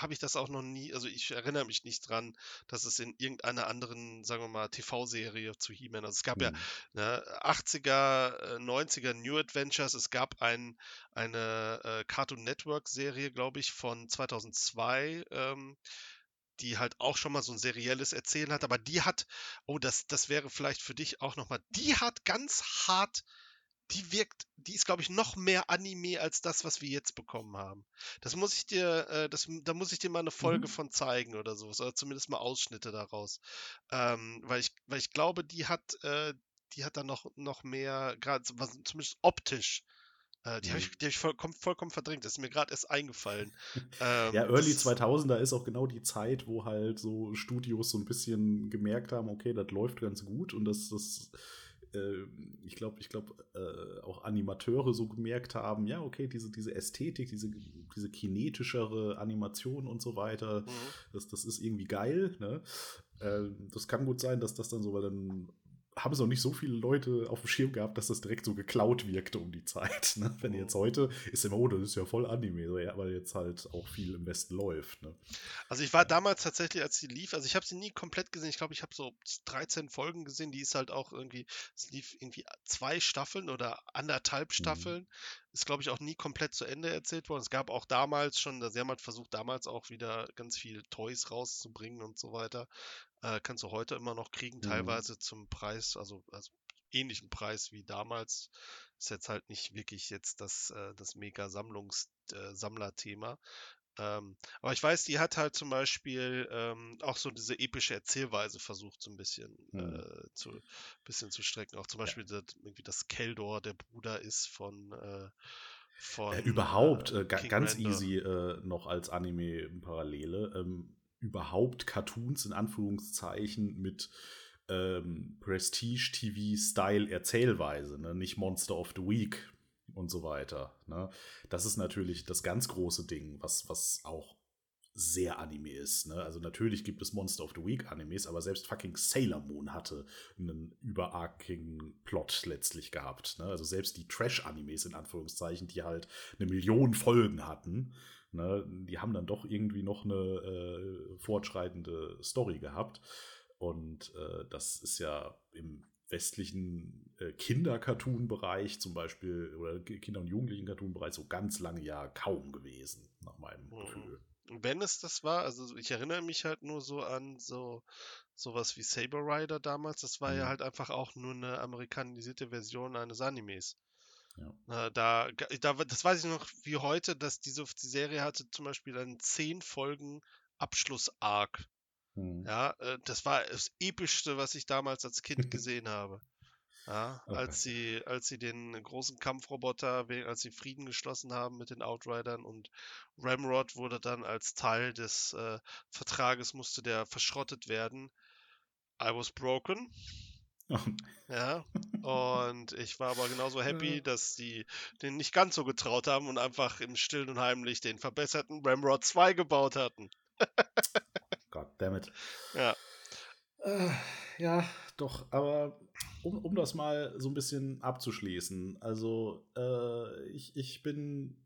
habe ich das auch noch nie, also ich erinnere mich nicht dran, dass es in irgendeiner anderen, sagen wir mal, TV-Serie zu He-Man, also es gab mhm. ja ne, 80er, 90er New Adventures, es gab ein, eine äh, Cartoon Network-Serie, glaube ich, von 2002, ähm, die halt auch schon mal so ein serielles Erzählen hat, aber die hat, oh, das, das wäre vielleicht für dich auch nochmal, die hat ganz hart die wirkt, die ist, glaube ich, noch mehr Anime als das, was wir jetzt bekommen haben. Das muss ich dir, äh, das, da muss ich dir mal eine Folge mhm. von zeigen oder so, oder zumindest mal Ausschnitte daraus. Ähm, weil ich, weil ich glaube, die hat, äh, die hat da noch, noch mehr, gerade zumindest optisch, äh, die habe ich, mhm. die hab ich vollkommen, vollkommen verdrängt. Das ist mir gerade erst eingefallen. Ähm, ja, Early 2000er ist auch genau die Zeit, wo halt so Studios so ein bisschen gemerkt haben, okay, das läuft ganz gut und das, das äh, ich glaube, ich glaube, äh, auch Animateure so gemerkt haben, ja, okay, diese, diese Ästhetik, diese, diese kinetischere Animation und so weiter, mhm. das, das ist irgendwie geil. Ne? Äh, das kann gut sein, dass das dann so, weil dann haben es auch nicht so viele Leute auf dem Schirm gehabt, dass das direkt so geklaut wirkte um die Zeit. Ne? Wenn jetzt mhm. heute ist immer, oh, das ist ja voll Anime, weil jetzt halt auch viel im Westen läuft. Ne? Also ich war damals tatsächlich, als sie lief, also ich habe sie nie komplett gesehen, ich glaube, ich habe so 13 Folgen gesehen, die ist halt auch irgendwie, es lief irgendwie zwei Staffeln oder anderthalb mhm. Staffeln. Mhm. Ist, glaube ich, auch nie komplett zu Ende erzählt worden. Es gab auch damals schon, sie haben halt versucht, damals auch wieder ganz viel Toys rauszubringen und so weiter. Äh, kannst du heute immer noch kriegen, mhm. teilweise zum Preis, also, also ähnlichen Preis wie damals. Ist jetzt halt nicht wirklich jetzt das, äh, das mega Sammlungs, äh, Sammlerthema. Ähm, aber ich weiß, die hat halt zum Beispiel ähm, auch so diese epische Erzählweise versucht, so ein bisschen, mhm. äh, zu, bisschen zu strecken. Auch zum Beispiel, ja. das, irgendwie, dass Keldor der Bruder ist von. Äh, von äh, überhaupt, äh, ganz Render. easy äh, noch als Anime-Parallele. Ähm, überhaupt Cartoons in Anführungszeichen mit ähm, Prestige-TV-Style-Erzählweise, ne? nicht Monster of the Week und so weiter. Ne? Das ist natürlich das ganz große Ding, was, was auch sehr Anime ist. Ne? Also natürlich gibt es Monster of the Week Animes, aber selbst fucking Sailor Moon hatte einen überarching Plot letztlich gehabt. Ne? Also selbst die Trash-Animes in Anführungszeichen, die halt eine Million Folgen hatten, Ne, die haben dann doch irgendwie noch eine äh, fortschreitende Story gehabt. Und äh, das ist ja im westlichen äh, Kinder-Cartoon-Bereich zum Beispiel oder Kinder- und Jugendlichen-Cartoon-Bereich so ganz lange ja kaum gewesen, nach meinem mhm. Gefühl. Wenn es das war, also ich erinnere mich halt nur so an so sowas wie Saber Rider damals, das war mhm. ja halt einfach auch nur eine amerikanisierte Version eines Animes. Ja. Da, da, das weiß ich noch wie heute, dass diese die Serie hatte zum Beispiel einen zehn Folgen Abschluss-Arc. Hm. Ja, äh, das war das epischste, was ich damals als Kind gesehen habe. Ja, okay. als sie, als sie den großen Kampfroboter, als sie Frieden geschlossen haben mit den Outridern und Ramrod wurde dann als Teil des äh, Vertrages musste der verschrottet werden. I was broken. Ja, und ich war aber genauso happy, dass die den nicht ganz so getraut haben und einfach im Stillen und Heimlich den verbesserten Ramrod 2 gebaut hatten. God damn it. Ja. Äh, ja, doch, aber um, um das mal so ein bisschen abzuschließen, also äh, ich, ich bin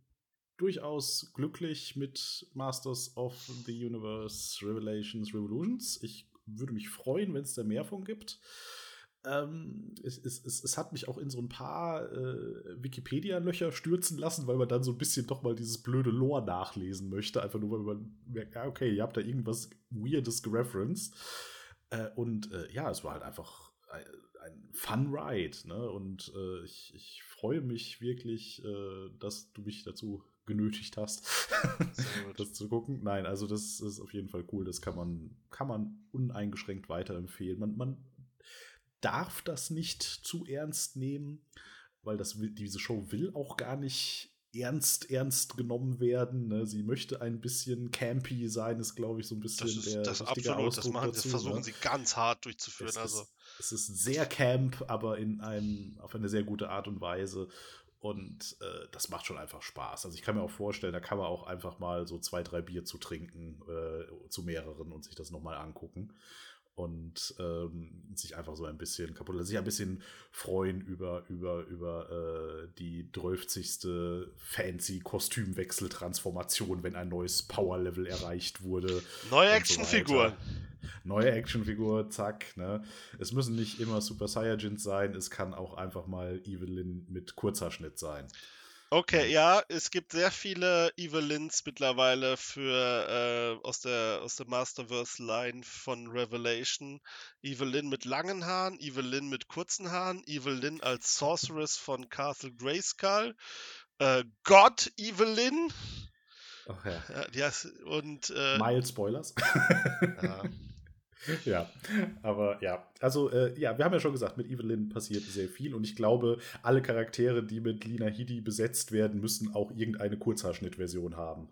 durchaus glücklich mit Masters of the Universe Revelations Revolutions. Ich würde mich freuen, wenn es da mehr von gibt. Ähm, es, es, es, es, hat mich auch in so ein paar äh, Wikipedia-Löcher stürzen lassen, weil man dann so ein bisschen doch mal dieses blöde Lore nachlesen möchte. Einfach nur, weil man merkt, ja, okay, ihr habt da irgendwas Weirdes gereferenced. Äh, und äh, ja, es war halt einfach ein, ein Fun Ride. Ne? Und äh, ich, ich freue mich wirklich, äh, dass du mich dazu genötigt hast, das zu gucken. Nein, also das ist auf jeden Fall cool. Das kann man, kann man uneingeschränkt weiterempfehlen. Man, man darf das nicht zu ernst nehmen, weil das diese Show will auch gar nicht ernst, ernst genommen werden. Ne? Sie möchte ein bisschen campy sein, ist, glaube ich, so ein bisschen das ist, der das absolut, Ausdruck das, machen, dazu, das versuchen ne? sie ganz hart durchzuführen. Es also. Ist, es ist sehr camp, aber in einem, auf eine sehr gute Art und Weise. Und äh, das macht schon einfach Spaß. Also ich kann mir auch vorstellen, da kann man auch einfach mal so zwei, drei Bier zu trinken, äh, zu mehreren und sich das nochmal angucken und ähm, sich einfach so ein bisschen kaputt, sich ein bisschen freuen über, über, über äh, die 12. fancy Kostümwechsel-Transformation, wenn ein neues Power-Level erreicht wurde. Neue Actionfigur. So Neue Actionfigur, zack. Ne? Es müssen nicht immer Super Saiyajins sein, es kann auch einfach mal Evelyn mit Kurzhaarschnitt sein. Okay, ja, es gibt sehr viele Evelyns mittlerweile für äh, aus der aus der Masterverse-Line von Revelation. Evelyn mit langen Haaren, Evelyn mit kurzen Haaren, Evelyn als Sorceress von Castle Grayskull, äh, God Evelyn. Ach ja. ja und äh, Mild Spoilers. ja. ja, aber ja, also äh, ja, wir haben ja schon gesagt, mit Evelyn passiert sehr viel und ich glaube, alle Charaktere, die mit Lina Hidi besetzt werden, müssen auch irgendeine Kurzhaarschnittversion haben.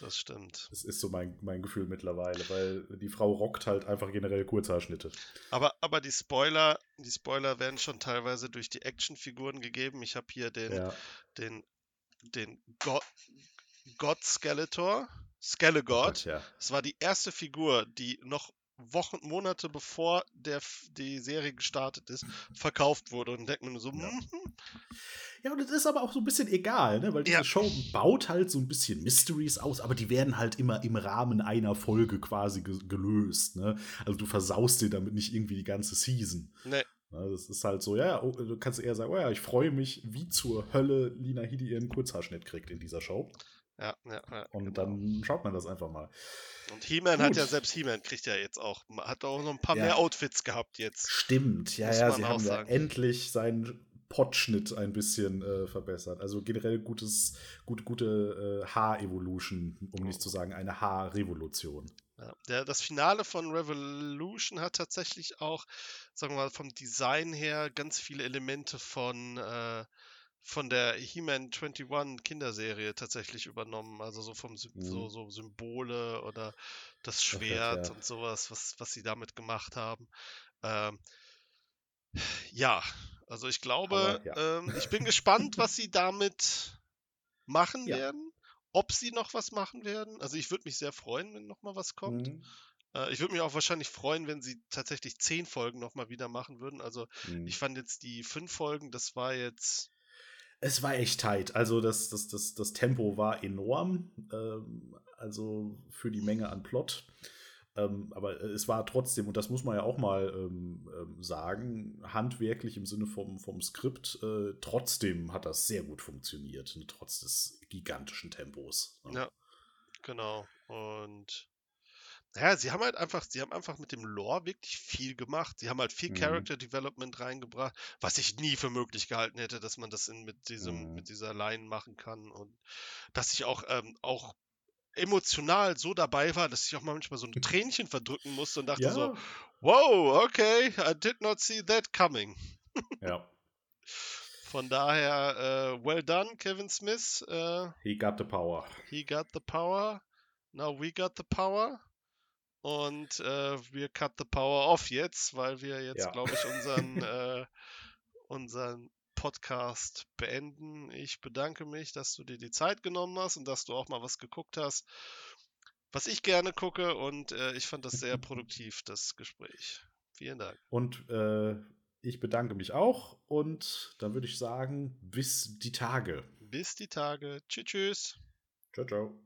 Das stimmt. Das ist so mein, mein Gefühl mittlerweile, weil die Frau rockt halt einfach generell Kurzhaarschnitte. Aber, aber die Spoiler, die Spoiler werden schon teilweise durch die Actionfiguren gegeben. Ich habe hier den, ja. den, den God, God Skeletor. Skelegod. Ja. Das war die erste Figur, die noch Wochen, Monate bevor der, die Serie gestartet ist, verkauft wurde. Und denkt man so, ja. Mm ja, und es ist aber auch so ein bisschen egal, ne? weil diese ja. Show baut halt so ein bisschen Mysteries aus, aber die werden halt immer im Rahmen einer Folge quasi ge gelöst. Ne? Also du versaust dir damit nicht irgendwie die ganze Season. Nee. Das ist halt so, ja, oh, du kannst eher sagen, oh ja, ich freue mich, wie zur Hölle Lina Hidi ihren Kurzhaarschnitt kriegt in dieser Show. Ja, ja, ja. Und genau. dann schaut man das einfach mal. Und He-Man hat ja selbst He-Man kriegt ja jetzt auch, hat auch noch ein paar ja. mehr Outfits gehabt jetzt. Stimmt, ja, ja, sie haben ja endlich seinen Potschnitt ein bisschen äh, verbessert. Also generell gutes, gut, gute äh, Haar-Evolution, um oh. nicht zu sagen eine Haar-Revolution. Ja, der, das Finale von Revolution hat tatsächlich auch, sagen wir mal, vom Design her ganz viele Elemente von äh, von der He-Man 21 Kinderserie tatsächlich übernommen. Also so vom mhm. so, so Symbole oder das Schwert okay, ja. und sowas, was, was sie damit gemacht haben. Ähm, ja, also ich glaube, Aber, ja. ähm, ich bin gespannt, was sie damit machen ja. werden. Ob sie noch was machen werden. Also ich würde mich sehr freuen, wenn noch mal was kommt. Mhm. Äh, ich würde mich auch wahrscheinlich freuen, wenn sie tatsächlich zehn Folgen noch mal wieder machen würden. Also mhm. ich fand jetzt die fünf Folgen, das war jetzt es war echt tight. Also das, das, das, das Tempo war enorm. Ähm, also für die Menge an Plot. Ähm, aber es war trotzdem, und das muss man ja auch mal ähm, ähm sagen, handwerklich im Sinne vom, vom Skript, äh, trotzdem hat das sehr gut funktioniert, ne, trotz des gigantischen Tempos. Ne? Ja, genau. Und naja, sie haben halt einfach, sie haben einfach mit dem Lore wirklich viel gemacht. Sie haben halt viel mhm. Character Development reingebracht, was ich nie für möglich gehalten hätte, dass man das in, mit diesem, mhm. mit dieser Line machen kann und dass ich auch, ähm, auch emotional so dabei war, dass ich auch manchmal so ein Tränchen verdrücken musste und dachte ja. so, wow, okay, I did not see that coming. ja. Von daher, uh, well done, Kevin Smith. Uh, he got the power. He got the power. Now we got the power. Und äh, wir cut the power off jetzt, weil wir jetzt, ja. glaube ich, unseren, äh, unseren Podcast beenden. Ich bedanke mich, dass du dir die Zeit genommen hast und dass du auch mal was geguckt hast, was ich gerne gucke. Und äh, ich fand das sehr produktiv, das Gespräch. Vielen Dank. Und äh, ich bedanke mich auch. Und dann würde ich sagen, bis die Tage. Bis die Tage. Tschüss, tschüss. Ciao, ciao.